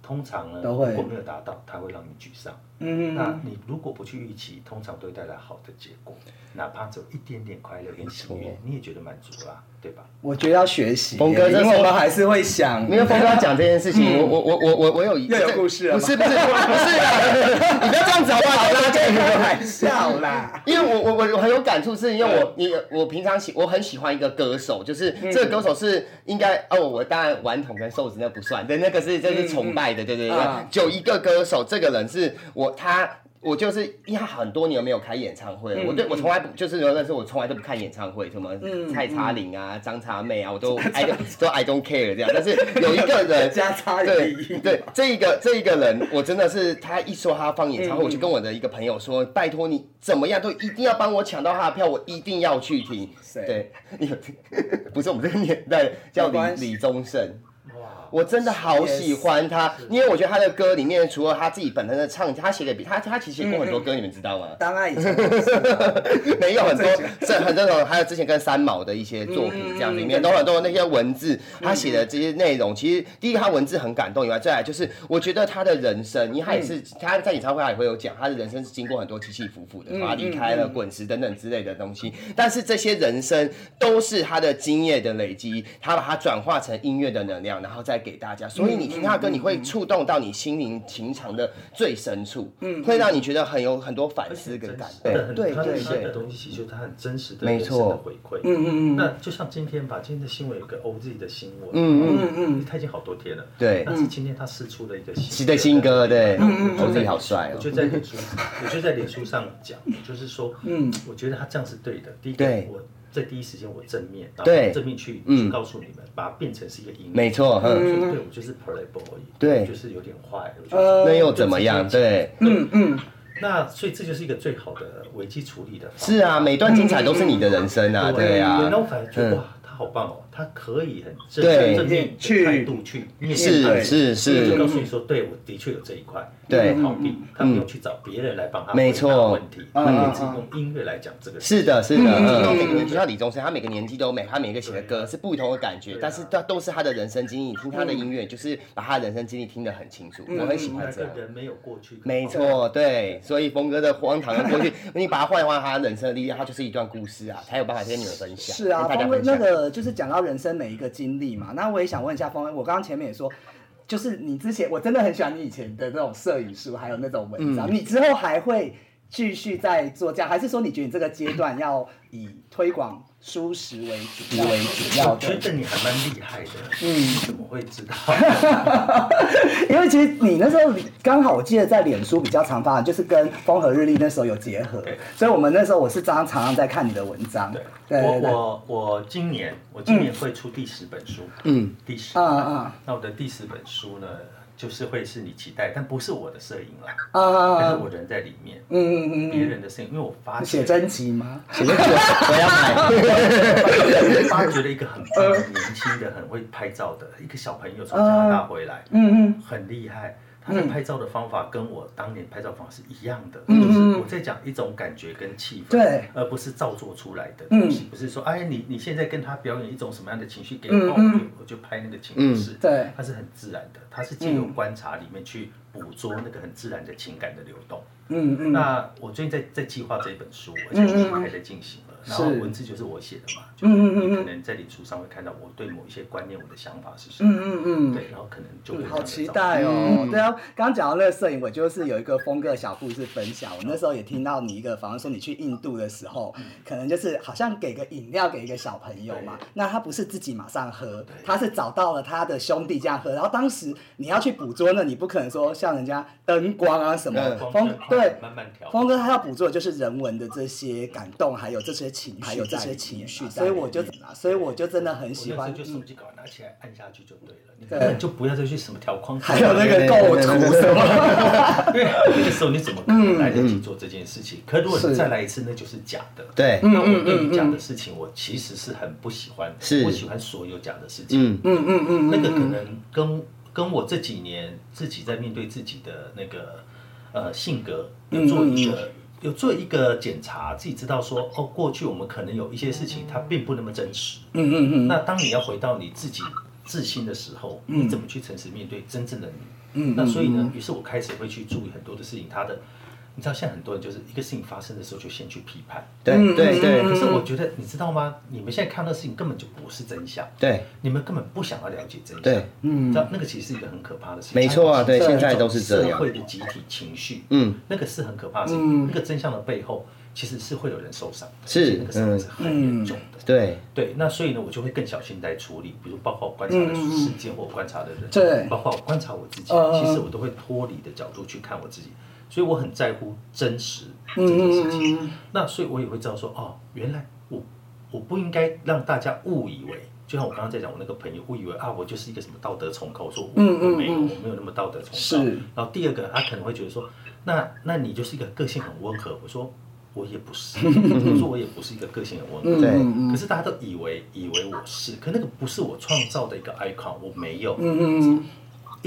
通常呢，都会如果没有达到，它会让你沮丧。嗯那你如果不去预期，通常都会带来好的结果，哪怕只有一点点快乐跟喜悦，你也觉得满足啦，对吧？我觉得要学习，峰哥这时候因为我们还是会想，因为峰哥要讲这件事情，我我我我我我有又有故事了吗？不是不是不是啊，你不要这样子好不好？大家这 [laughs] 开玩笑啦。因为我我我我很有感触，是因为我你我平常喜我很喜欢一个歌手，就是这个歌手是应该哦，我当然顽童跟瘦子那不算，对，那个是这是崇拜的，对对对嗯。就一个歌手，这个人是我他。我就是因为他很多年没有开演唱会了，我对我从来不就是有认识我从来都不看演唱会，什么蔡查林啊、张查妹啊，我都 [laughs] I don't 都 I don't care 这样。但是有一个人 [laughs] 加差对对，这一个这一个人，我真的是他一说他放演唱会，我就跟我的一个朋友说，拜托你怎么样都一定要帮我抢到他的票，我一定要去听。谁对，你有 [laughs] 不是我们这个年代叫李李宗盛。哇，我真的好喜欢他，因为我觉得他的歌里面除了他自己本身的唱，他写给他他其实写过很多歌，你们知道吗？当然以前就是。[laughs] 没有很多，[laughs] 这很多种，还有之前跟三毛的一些作品，这样里面都很多那些文字，他写的这些内容，其实第一个他文字很感动以外，再来就是我觉得他的人生，因为他也是他在演唱会他也会有讲，他的人生是经过很多起起伏伏的，他离开了滚石等等之类的东西，但是这些人生都是他的经验的累积，他把它转化成音乐的能量，然后再给大家，所以你听他的歌，你会触动到你心灵情场的最深处，嗯，会让你觉得很有很多反思跟感动，对他的对的东西，其实就是他很真实的没人生错的回馈。嗯嗯嗯。那就像今天吧，今天的新闻有个 OZ 的新闻，嗯嗯嗯。他已经好多天了。对。但是今天他试出了一个新新的新歌，对，我我自己好帅哦。我，就在脸书，我就在脸书上讲，就是说，嗯。我觉得他这样是对的。第一个对，我在第一时间我正面，然对。后正面去嗯。去告诉你们，把它变成是一个音乐。没错，嗯，所以对我就是 playboy，而已，对。就是有点坏，那又怎么样？对，嗯嗯，那所以这就是一个最好的危机处理的。是啊，每段精彩都是你的人生啊，对。啊。那，我反而觉得嗯。哇，他好棒哦，他可以很正对正面去的态度去面是对，是就告是，诉你说，对我的确有这一块，对。逃避，他不用去找别人来帮他没错。回答问题，他可以嗯。自己用音乐来讲这个。是的，是的，嗯，每个嗯人就像李宗盛，他每个年纪都美他每个写的歌是不同的感觉，但是他都是他的人生经历，你听他的音乐就是把他的人生经历听得很清楚，我很喜欢那这样。个人没有过去，没错，对，所以峰哥的荒唐的过去，你把它换换他人生的力量，他就是一段故事啊，才有办法跟你们分享，是啊，跟大家峰哥那分就是讲到人生每一个经历嘛，那我也想问一下峰恩，我刚刚前面也说。就是你之前，我真的很喜欢你以前的那种摄影书，还有那种文章。你之后还会继续在做这样，还是说你觉得你这个阶段要以推广书食为主？为主要我觉的？得你还蛮厉害的，嗯。怎么会知道？[laughs] 因为其实你那时候刚好，我记得在脸书比较常发，就是跟风和日丽那时候有结合对，所以我们那时候我是常常常在看你的文章。对，我我我今年我今年会出第十本书，嗯，第十嗯嗯。那我的第十本书呢，就是会是你期待，但不是我的摄影啦，嗯嗯但是我人在里面，嗯嗯别嗯人的摄影，因为我发嗯，现写真集吗？写真集我要买，[laughs] 发掘了一个很棒年轻的、很会拍照的一个小朋友从加拿大回来，嗯嗯很厉害。他的拍照的方法跟我当年拍照方法是一样的，嗯就是我在讲一种感觉跟气氛，对，而不是造作出来的东西，不是说哎你你现在跟他表演一种什么样的情绪给我，我就拍那个情绪是，对。它是很自然的，他是借由观察里面去捕捉那个很自然的情感的流动。嗯嗯，那我最近在在计划这一本书，而且已经还在进行。了。然后文字就是我写的嘛，就是你可能在脸书上会看到我对某一些观念、我的想法是什么。嗯嗯嗯对，然后可能就会嗯，好期待哦！嗯对啊，刚刚讲到那个摄影，我就是有一个风格小故事分享。我那时候也听到你一个访问说，你去印度的时候，可能就是好像给个饮料给一个小朋友嘛，那他不是自己马上喝，他是找到了他的兄弟这样喝。然后当时你要去捕捉呢，你不可能说像人家灯光啊什么嗯，光风对。慢慢调。峰哥他要捕捉的就是人文的这些感动，还有这些情绪，还有这些情绪，所以我就，所以我就真的很喜欢就手嗯，机搞拿起来按下去就对了，你对根本就不要再去什么调框，还有那个构图什么，[laughs] 对那个时候你怎么可能来得及做这件事情？可如果你再来一次，那就是假的。对，那我对你讲的事情，我其实是很不喜欢，是。我喜欢所有假的事情。嗯，嗯嗯嗯，那个可能跟跟我这几年自己在面对自己的那个呃性格有做一个有做一个检查，自己知道说哦，过去我们可能有一些事情它并不那么真实。嗯嗯嗯，那当你要回到你自己自信的时候，你怎么去诚实面对真正的你？嗯那所以呢，于是我开始会去注意很多的事情，它的。你知道，现在很多人就是一个事情发生的时候就先去批判，对对对。可是我觉得，你知道吗？你们现在看到的事情根本就不是真相，对你们根本不想要了解真相。对，嗯。知道那个其实是一个很可怕的事情。没错啊，对，现在都是这社，会的集体情绪，嗯，那个是很可怕的事嗯。情。那个真相的背后，其实是会有人受伤，是那个伤害是很严重的。对，对，那所以呢，我就会更小心来处理，比如包括我观察的事件或观察的人，对。包括我观察我自己，其实我都会脱离的角度去看我自己，所以我很在乎真实这件事情。嗯那所以我也会知道说，哦，原来我我不应该让大家误以为，就像我刚刚在讲，我那个朋友误以为啊，我就是一个什么道德崇高，我说我嗯嗯我没有，嗯我没有那么道德崇高。是然后第二个，他可能会觉得说，那那你就是一个个性很温和，我说。我也不是，[laughs] 我说我也不是一个个性很温和。对嗯可是大家都以为以为我是，可那个不是我创造的一个 icon，我没有。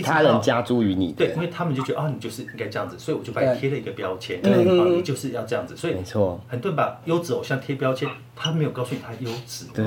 他人加诸于你的。对，因为他们就觉得啊，你就是应该这样子，所以我就把你贴了一个标签，对你就是要这样子，所以没错。很多人把优质偶像贴标签，他没有告诉你他优质对。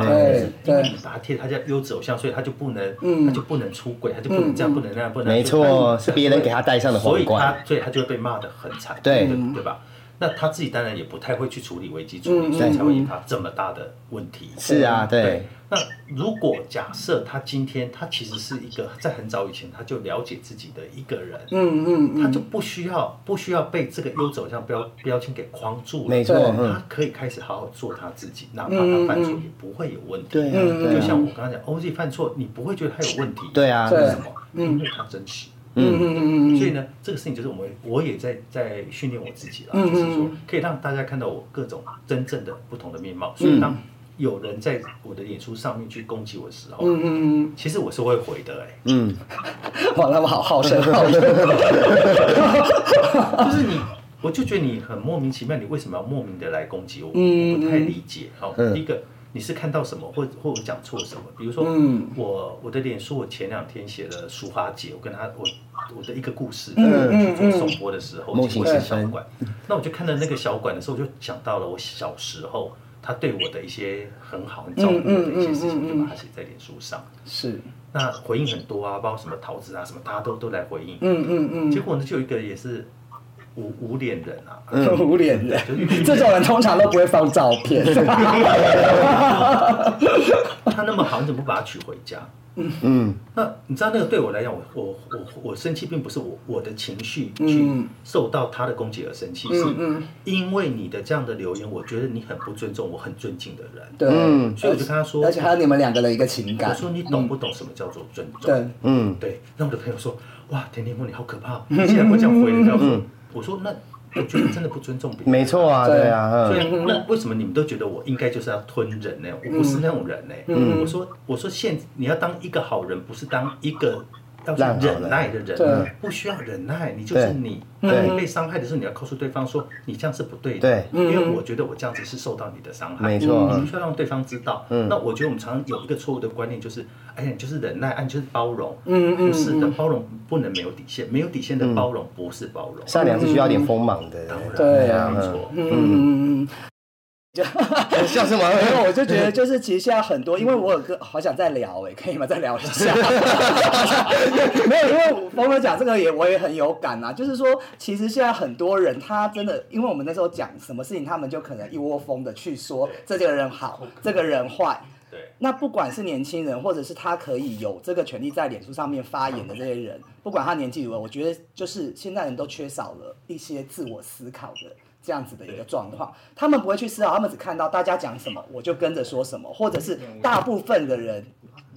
因为你把他贴，他叫优质偶像，所以他就不能，嗯。他就不能出轨，他就不能这样，嗯。不能那样，不能没错是别人给他戴上的所以皇冠他所以他就会被骂的很惨，对。对对吧？那他自己当然也不太会去处理危机处嗯理，所以才会引发这么大的问题。是啊，对，那如果假设他今天他其实是一个在很早以前他就了解自己的一个人，嗯嗯他就不需要不需要被这个优走向标标签给框住了，没错，他可以开始好好做他自己，哪怕他犯错也不会有问题。对就像我刚刚讲，OZ 犯错，你不会觉得他有问题。对啊对为什么？因为他真实。嗯嗯嗯嗯所以呢，这个事情就是我们我也在在训练我自己了，嗯就是说嗯可以让大家看到我各种真正的不同的面貌。所以当有人在我的脸书上面去攻击我的时候，嗯嗯嗯。其实我是会回的、哎，嗯，嗯，[laughs] 哇，那么好好胜好胜，[laughs] 就是你，我就觉得你很莫名其妙，你为什么要莫名的来攻击我？嗯。我不太理解。好，嗯。第一个你是看到什么，或或我讲错什么？比如说，嗯我我的脸书，我前两天写了淑华姐，我跟她我我的一个故事，嗯嗯嗯做颂播的时候，梦醒经过一个小馆，那我就看到那个小馆的时候，我就想到了我小时候。他对我的一些很好、很照顾我的一些事情，就把它写在脸书上。是，那回应很多啊，包括什么桃子啊，什么大家都都来回应。嗯嗯嗯结果呢，就有一个也是无无脸人啊，[laughs] 无脸人。就 [laughs] 是，这种人通常都不会放照片。[laughs] 他那么好，你怎么不把他娶回家？嗯。嗯，那你知道那个对我来讲，我我我我生气，并不是我我的情绪去嗯受到他的攻击而生气，是因为你的这样的留言，我觉得你很不尊重我很尊敬的人，对，嗯所以我就跟他说，而且还有你们两个的一个情感我感。说你懂不懂什么叫做尊重？对，嗯，对，那我的朋友说，哇，甜甜梦你好可怕，你竟然会这样回人家，我说，那我觉得真的不尊重别人，没错啊，对对啊，所嗯，以那为什么你们都觉得我应该就是要吞人呢？我不是那种人呢。嗯我说我说现你要当一个好人，不是当一个要去烂好人忍耐的人，对不需要忍耐，你就是你。当你被伤害的时候，你要告诉对方说你这样是不对的。对因为我觉得我这样子是受到你的伤害。没错你必须要让对方知道。那我觉得我们常常有一个错误的观念，就是哎呀，你就是忍耐，啊，你就是包容。嗯嗯不是的，包容不能没有底线，没有底线的包容不是包容。善良是需要点锋芒的，当然对啊没错。嗯嗯嗯笑什么？嗯，因为我就觉得就是其实现在很多，因为我有个好想再聊哎、可以吗？再聊一下。[laughs] 没有，因为峰哥讲这个也我也很有感啊，就是说其实现在很多人他真的，因为我们那时候讲什么事情，他们就可能一窝蜂的去说这个人好，这个人坏。对。那不管是年轻人，或者是他可以有这个权利在脸书上面发言的这些人，不管他年纪如何，我觉得就是现在人都缺少了一些自我思考的这样子的一个状况。他们不会去思考，他们只看到大家讲什么，我就跟着说什么，或者是大部分的人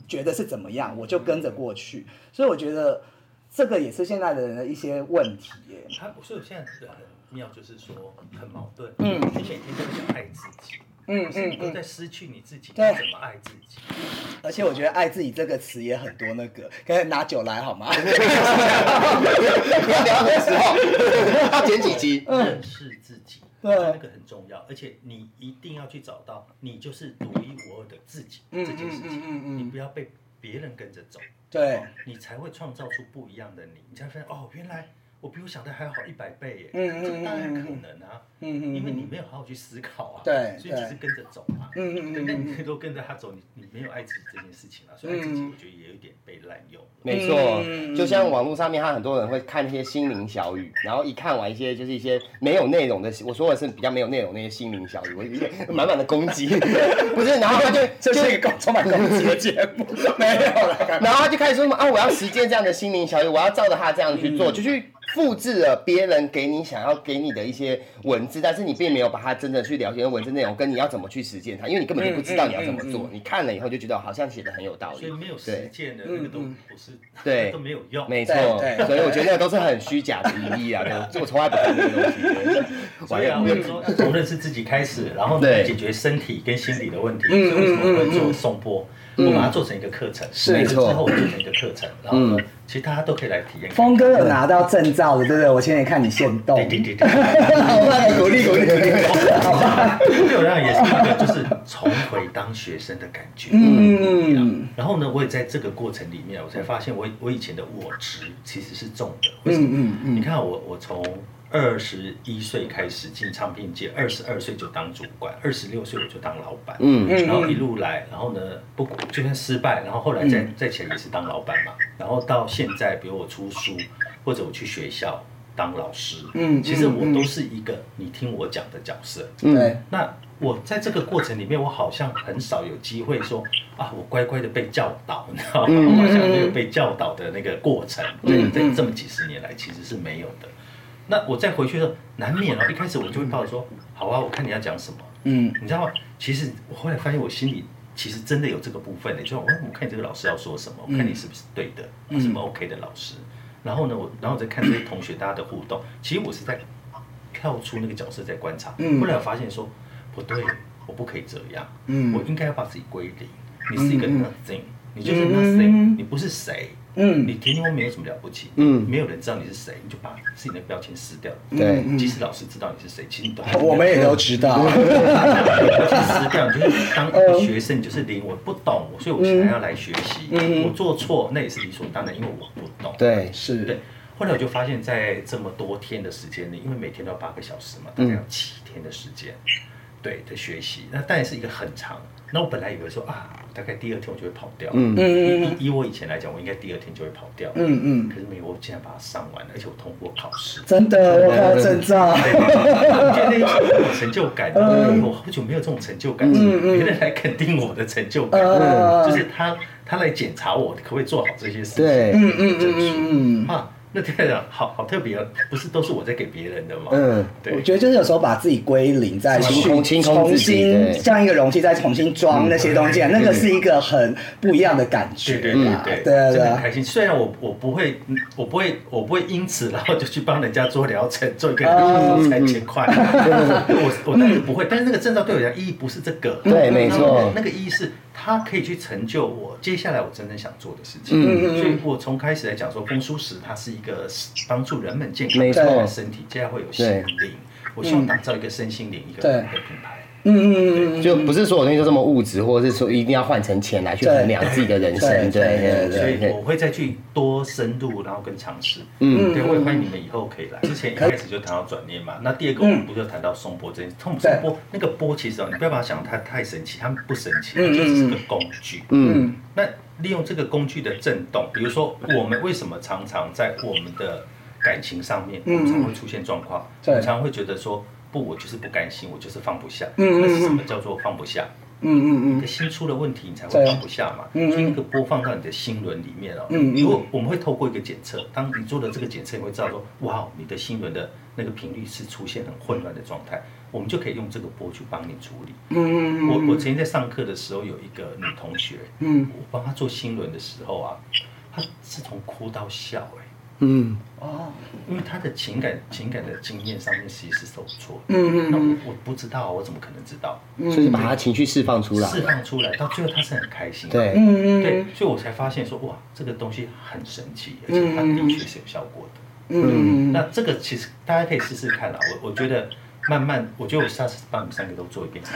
觉得是怎么样，我就跟着过去。所以我觉得这个也是现在的人的一些问题耶。他所以现在的很妙，就是说很矛盾。嗯你每天都想爱自己，嗯可是你嗯嗯。都在失去你自己，你怎么爱自己？而且我觉得“爱自己”这个词也很多那个，可以拿酒来好吗？不 [laughs] 要聊的时候，要剪几集。认识自己，对。那个很重要，而且你一定要去找到你就是独一无二的自己嗯这件事情，嗯嗯嗯嗯。你不要被别人跟着走，对，你才会创造出不一样的你，你才会发现哦，原来我比我想的还要好一百倍耶，嗯嗯这个当然可能啊，嗯嗯因为你没有好好去思考啊，对所以只是跟着走嘛，嗯嗯嗯对，那嗯你都跟着他走，你你没有爱自己这件事情啊，所以爱自己我觉得也有一点被滥用了。没错嗯，就像网络上面，他很多人会看一些心灵小语，然后一看完一些就是一些没有内容的，我说的是比较没有内容那些心灵小语，我有点满满的攻击，[laughs] 不是，然后他就 [laughs] 这是一个充满攻击的节目，[laughs] 没有了。然后他就开始说什么啊，我要实践这样的心灵小语，我要照着他这样去做，就去复制了别人给你想要给你的一些文字，但是你并没有把它真的去了解文字内容，跟你要怎么去实践它，因为你根本就不知道你要怎么做，你看了以后就觉得好像写的很有道理所以，没有实对践的那个都嗯不是，[laughs] 对都没有用。没错所以我觉得那个都是很虚假的意义啊，[laughs] 就我从来不看这个东西。[laughs] 对所以啊，我就说从认识自己开始，然后解决身体跟心理的问题。嗯所以为什么我会做嗯嗯颂钵？我把它做成一个课程，是那个没错之后我做成一个课程，然后呢，其实大家都可以来体验。峰哥有拿到证照的，对不对？我前天看你现动，对对对对，好吧，鼓励鼓励鼓励，好 [laughs] 吧，对我来讲也是一个就是重回当学生的感觉。嗯然后呢，我也在这个过程里面，我才发现我我以前的我执其实是重的。为什么？嗯嗯你看我我从二十一岁开始进唱片界，二十二岁就当主管，二十六岁我就当老板。嗯然后一路来，然后呢，不就算失败，然后后来再、嗯再起来也是当老板嘛。然后到现在，比如我出书，或者我去学校当老师，嗯其实我嗯嗯都是一个你听我讲的角色。对，那我在这个过程里面，我好像很少有机会说啊，我乖乖的被教导，你知道吗？嗯我好像没有被教导的那个过程，嗯在在这么几十年来其实是没有的。那我再回去的时候，难免哦，一开始我就会抱着说，好啊，我看你要讲什么，嗯你知道吗？其实我后来发现，我心里其实真的有这个部分的，就我我看你这个老师要说什么，我看你是不是对的，嗯是不是 OK 的老师。然后呢，我然后我再看这些同学大家的互动，其实我是在跳出那个角色在观察。嗯后来我发现说，不对，我不可以这样，嗯我应该要把自己归零。你是一个嗯 nothing，、你就是嗯 nothing，、你不是谁。嗯你天天没有什么了不起，嗯没有人知道你是谁，你就把自己的标签撕掉。对嗯即使老师知道你是谁，其实你都还我们也都知道，标签撕掉，你就是当一个学生，你就是零，我不懂，所以我想要来学习。嗯我做错，那也是理所当然，因为我不懂。对，是对，后来我就发现，在这么多天的时间里，因为每天都要八个小时嘛，大概有七天的时间，对的学习，那当然是一个很长。那我本来以为说啊，大概第二天我就会跑掉，嗯嗯嗯以以我以前来讲，我应该第二天就会跑掉，嗯嗯，可是没有，我竟然把它上完了，而且我通过考试。真的，我看到证照，对我觉得那一种很有成就感，我好久没有这种成就感，是嗯嗯别人来肯定我的成就感，嗯就是他他来检查我可不可以做好这些事情。对嗯嗯嗯嗯嗯。啊，那对了，好好特别啊，不是都是我在给别人的吗？嗯，对我对，觉得就是有时候把自己归零，再去清空重新对像一个容器，再重新装那些东西那个是一个很不一样的感觉对对啦。对对真的很开心。虽然我我不会，嗯我不会，我不会因此然后就去帮人家做疗程，做一个哦才千块，[laughs] 我我当然不会。但是那个证照对我来讲意义不是这个，对没错那个意义是它可以去成就我接下来我真正想做的事情。嗯嗯嗯所以我从开始来讲说，风舒适它是一个帮助人们健康的身体，接下来会有心灵。我希望打造一个身心灵一个对一个品牌。嗯嗯嗯嗯，就不是所有东西都这么物质，或者是说一定要换成钱来去衡量自己的人生，对对对对所以对。我会再去多深入，然后跟尝试。嗯。对，我也欢迎你们以后可以来。之前一开始就谈到转念嘛，那第二个我们不就谈到松波这件事？松对。松波那个波其实哦，你不要把它想得太太神奇，它不神奇，它只是个工具。嗯。那利用这个工具的震动，比如说我们为什么常常在我们的感情上面，我嗯们常会出现状况，对。我们常会觉得说，不，我就是不甘心，我就是放不下。嗯嗯那是什么叫做放不下？嗯嗯你的心出了问题，你才会放不下嘛。嗯嗯所以那个播放到你的心轮里面哦。嗯嗯如果我们会透过一个检测，当你做了这个检测，你会知道说，哇，你的心轮的那个频率是出现很混乱的状态，我们就可以用这个波去帮你处理。嗯嗯我我曾经在上课的时候，有一个女同学，嗯我帮她做心轮的时候啊，她是从哭到笑哎、嗯哦因为他的情感情感的经验上面其实是受挫嗯。嗯那我嗯我不知道啊，我怎么可能知道？所以把他情绪释放出来，释放出来，到最后他是很开心的。对，嗯嗯对，所以我才发现说，哇，这个东西很神奇，而且它的确是有效果的。嗯嗯那这个其实大家可以试试看啦，我我觉得慢慢，我觉得我下次帮你们三个都做一遍，[laughs]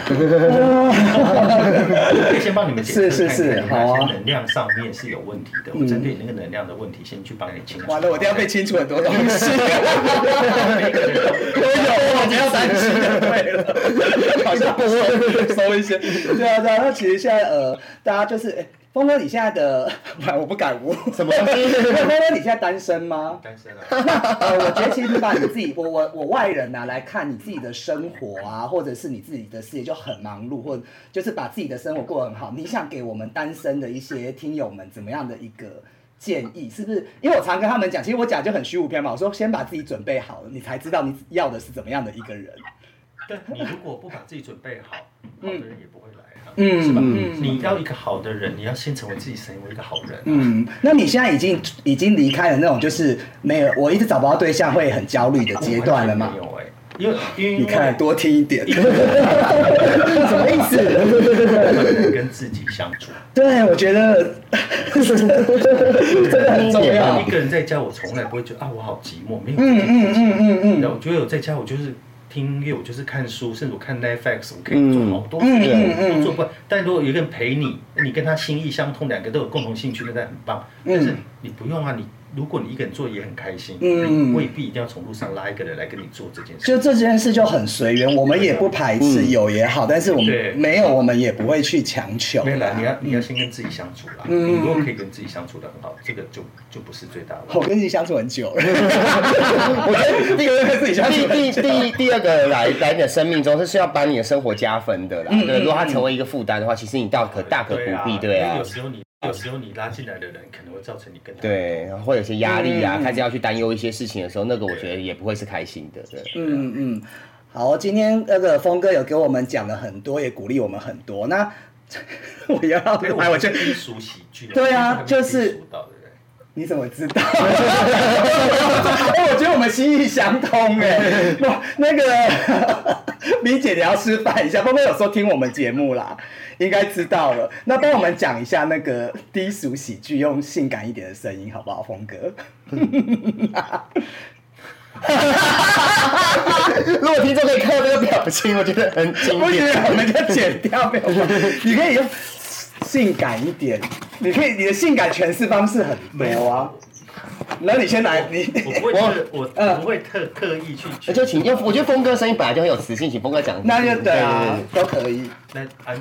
可以先帮你们检测是是是看看有好啊哪些能量上面是有问题的，我针对你那个能量的问题，先去帮你清除。完了，我一定要被清除很多东西。每个人都我 [laughs] 有，我不要担心就对了，好像不会收一些。对啊，对啊。那其实现在呃，大家就是，哎，峰哥，你现在的，[laughs] 我不敢问什么。峰哥，你现在单身吗？单身啊，[laughs] 呃，我觉得其实你把你自己，我我我外人呐、来看你自己的生活啊，或者是你自己的事业就很忙碌，或者就是把自己的生活过得很好。你想给我们单身的一些听友们怎么样的一个建议？是不是？因为我常跟他们讲，其实我讲就很虚无缥缈，我说先把自己准备好了，你才知道你要的是怎么样的一个人。[laughs] 对你如果不把自己准备好，好的人也不会嗯是吧？嗯你要一个好的人，你要先成为自己成为一个好人啊。嗯，那你现在已经已经离开了那种就是没有我一直找不到对象会很焦虑的阶段了吗没？有哎、因为因为你看多听一点，[laughs] 什么意思？[laughs] [laughs] 跟自己相处。对我觉得真的很重要一。个人在家，我从来不会觉得啊，我好寂寞，没有。嗯嗯嗯嗯嗯然后我觉得我在家，我就是听音乐，我就是看书，甚至我看 Netflix，我可以做好多事情嗯都做不完。但如果有一个人陪你，你跟他心意相通，两个都有共同兴趣，那当然很棒。但是你不用啊，你如果你一个人做也很开心，嗯未必一定要从路上拉一个人来跟你做这件事。就这件事就很随缘，我们也不排斥有也好，但是我们没有，我们也不会去强求没有啦，你。要你要先跟自己相处啦。嗯你如果可以跟自己相处的很好，这个就就不是最大的。我跟你相处很久了，[laughs] 我觉得第一个跟自己相处第第。第第二个来来你的生命中，这是要把你的生活加分的啦。对，嗯嗯如果它成为一个负担的话，其实你倒可大可不必，对啊因为有。时候你有时候你拉进来的人，可能会造成你更大的对，然后会有些压力啊，嗯开始要去担忧一些事情的时候，那个我觉得也不会是开心的。对，嗯嗯，好，今天那个峰哥有给我们讲了很多，也鼓励我们很多。那 [laughs] 我也要哎，来，我觉得低俗喜剧。对啊就是你怎么知道？哎，我觉得我们心意相通哎。哇，[laughs] 那个 [laughs] 米姐，你要示范一下，峰哥有时候听我们节目啦，应该知道了。那帮我们讲一下那个低俗喜剧，用性感一点的声音，好不好，峰哥？[laughs] 如果听众可以看到这个表情，我觉得很经不典。行，我们就剪掉没有。你可以用性感一点，你可以你的性感诠释方式很多啊。然后你先来，你我不会特，我嗯不会特刻意去。那就请，因为我觉得峰哥声音本来就很有磁性，请峰哥讲。那就对啊，都可以。那安，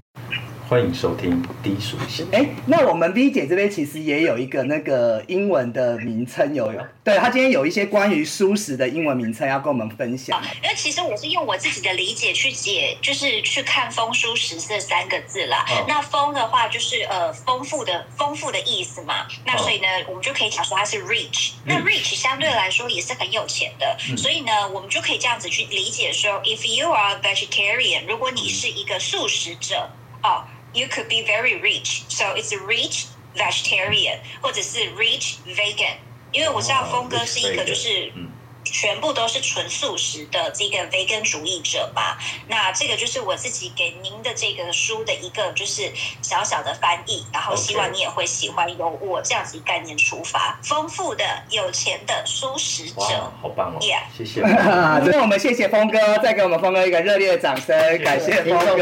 欢迎收听低俗喜剧。哎，那我们 V 姐这边其实也有一个那个英文的名称，有有，对她今天有一些关于素食的英文名称要跟我们分享。因为其实我是用我自己的理解去解，就是去看“丰舒食”这三个字啦。嗯那“丰”的话就是呃丰富的丰富的意思嘛。那所以呢，我们就可以讲说它是 rich。那 rich 相对来说也是很有钱的，所以呢，我们就可以这样子去理解说，if you are a vegetarian，如果你是一个素食者，哦 ，you could be very rich，so it's a rich vegetarian，或者是 rich vegan。因为我知道哦峰哥是一个 rich vegan 就是嗯 全部都是纯素食的这个 vegan 主义者吧。那这个就是我自己给您的这个书的一个就是小小的翻译，然后希望你也会喜欢，由我这样子概念出发，丰富的、有钱的素食者。，好棒哦 Yeah！谢谢。[laughs] 那我们谢谢峰哥，再给我们峰哥一个热烈的掌声，感谢峰哥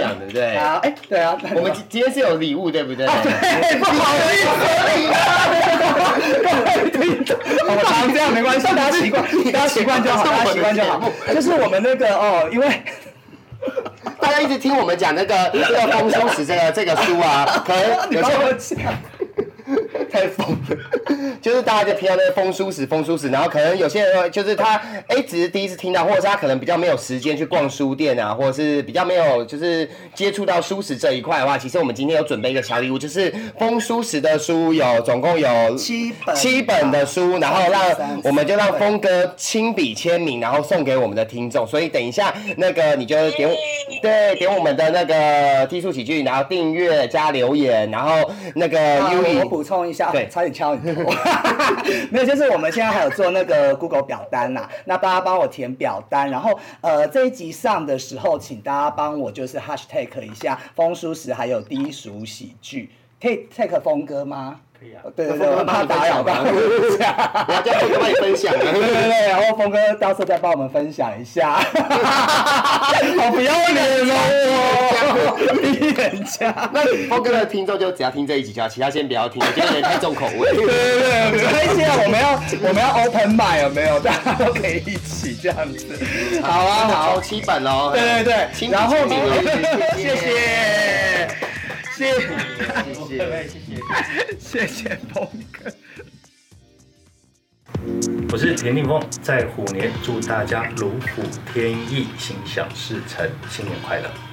奖，。对不对？好，哎，对啊，我们今今天是有礼物，对不对？哎，[laughs] 不好意思，各位听众，[laughs] 我常这样没关系，大家习惯，[laughs] 大家习惯就好，大家习惯就好。[laughs] 就是我们那个哦，因为 [laughs] 大家一直听我们讲那个这个《丰收史》这个这个书啊，可能有太疯了，[laughs] 就是大家就听到那个风书史、风书史，然后可能有些人就是他哎，只是第一次听到，或者是他可能比较没有时间去逛书店啊，或者是比较没有就是接触到书史这一块的话，其实我们今天有准备一个小礼物，就是风书史的书有总共有七本七本的书，然后让我们就让峰哥亲笔签名，然后送给我们的听众。所以等一下那个你就点对点我们的那个低速喜剧，然后订阅加留言，然后那个啊 U 我 E 补充一下，对差点敲你头。[laughs] 没有，就是我们现在还有做那个 Google 表单啦，那大家帮我填表单，然后呃这一集上的时候，请大家帮我就是 hashtag 一下风叔时还有低俗喜剧，可以 take 风哥吗？可以啊。对对对，我怕打扰到大家。[laughs] 我要叫峰哥帮你分享啊。对对对，然后峰哥到时候再帮我们分享一下，[laughs] 好不要脸哦，你人家。那峰哥的听众就只要听这一集就好，其他先不要听，我觉得有点太重口味。[laughs] 对对对，没关系啊，我们要我们要 open mind 有没有？大家都可以一起这样子。好啊，好，七本哦。对对对，然后谢谢谢谢谢谢。谢谢峰哥。我是田定峰，在虎年祝大家如虎添翼，心想事成，新年快乐。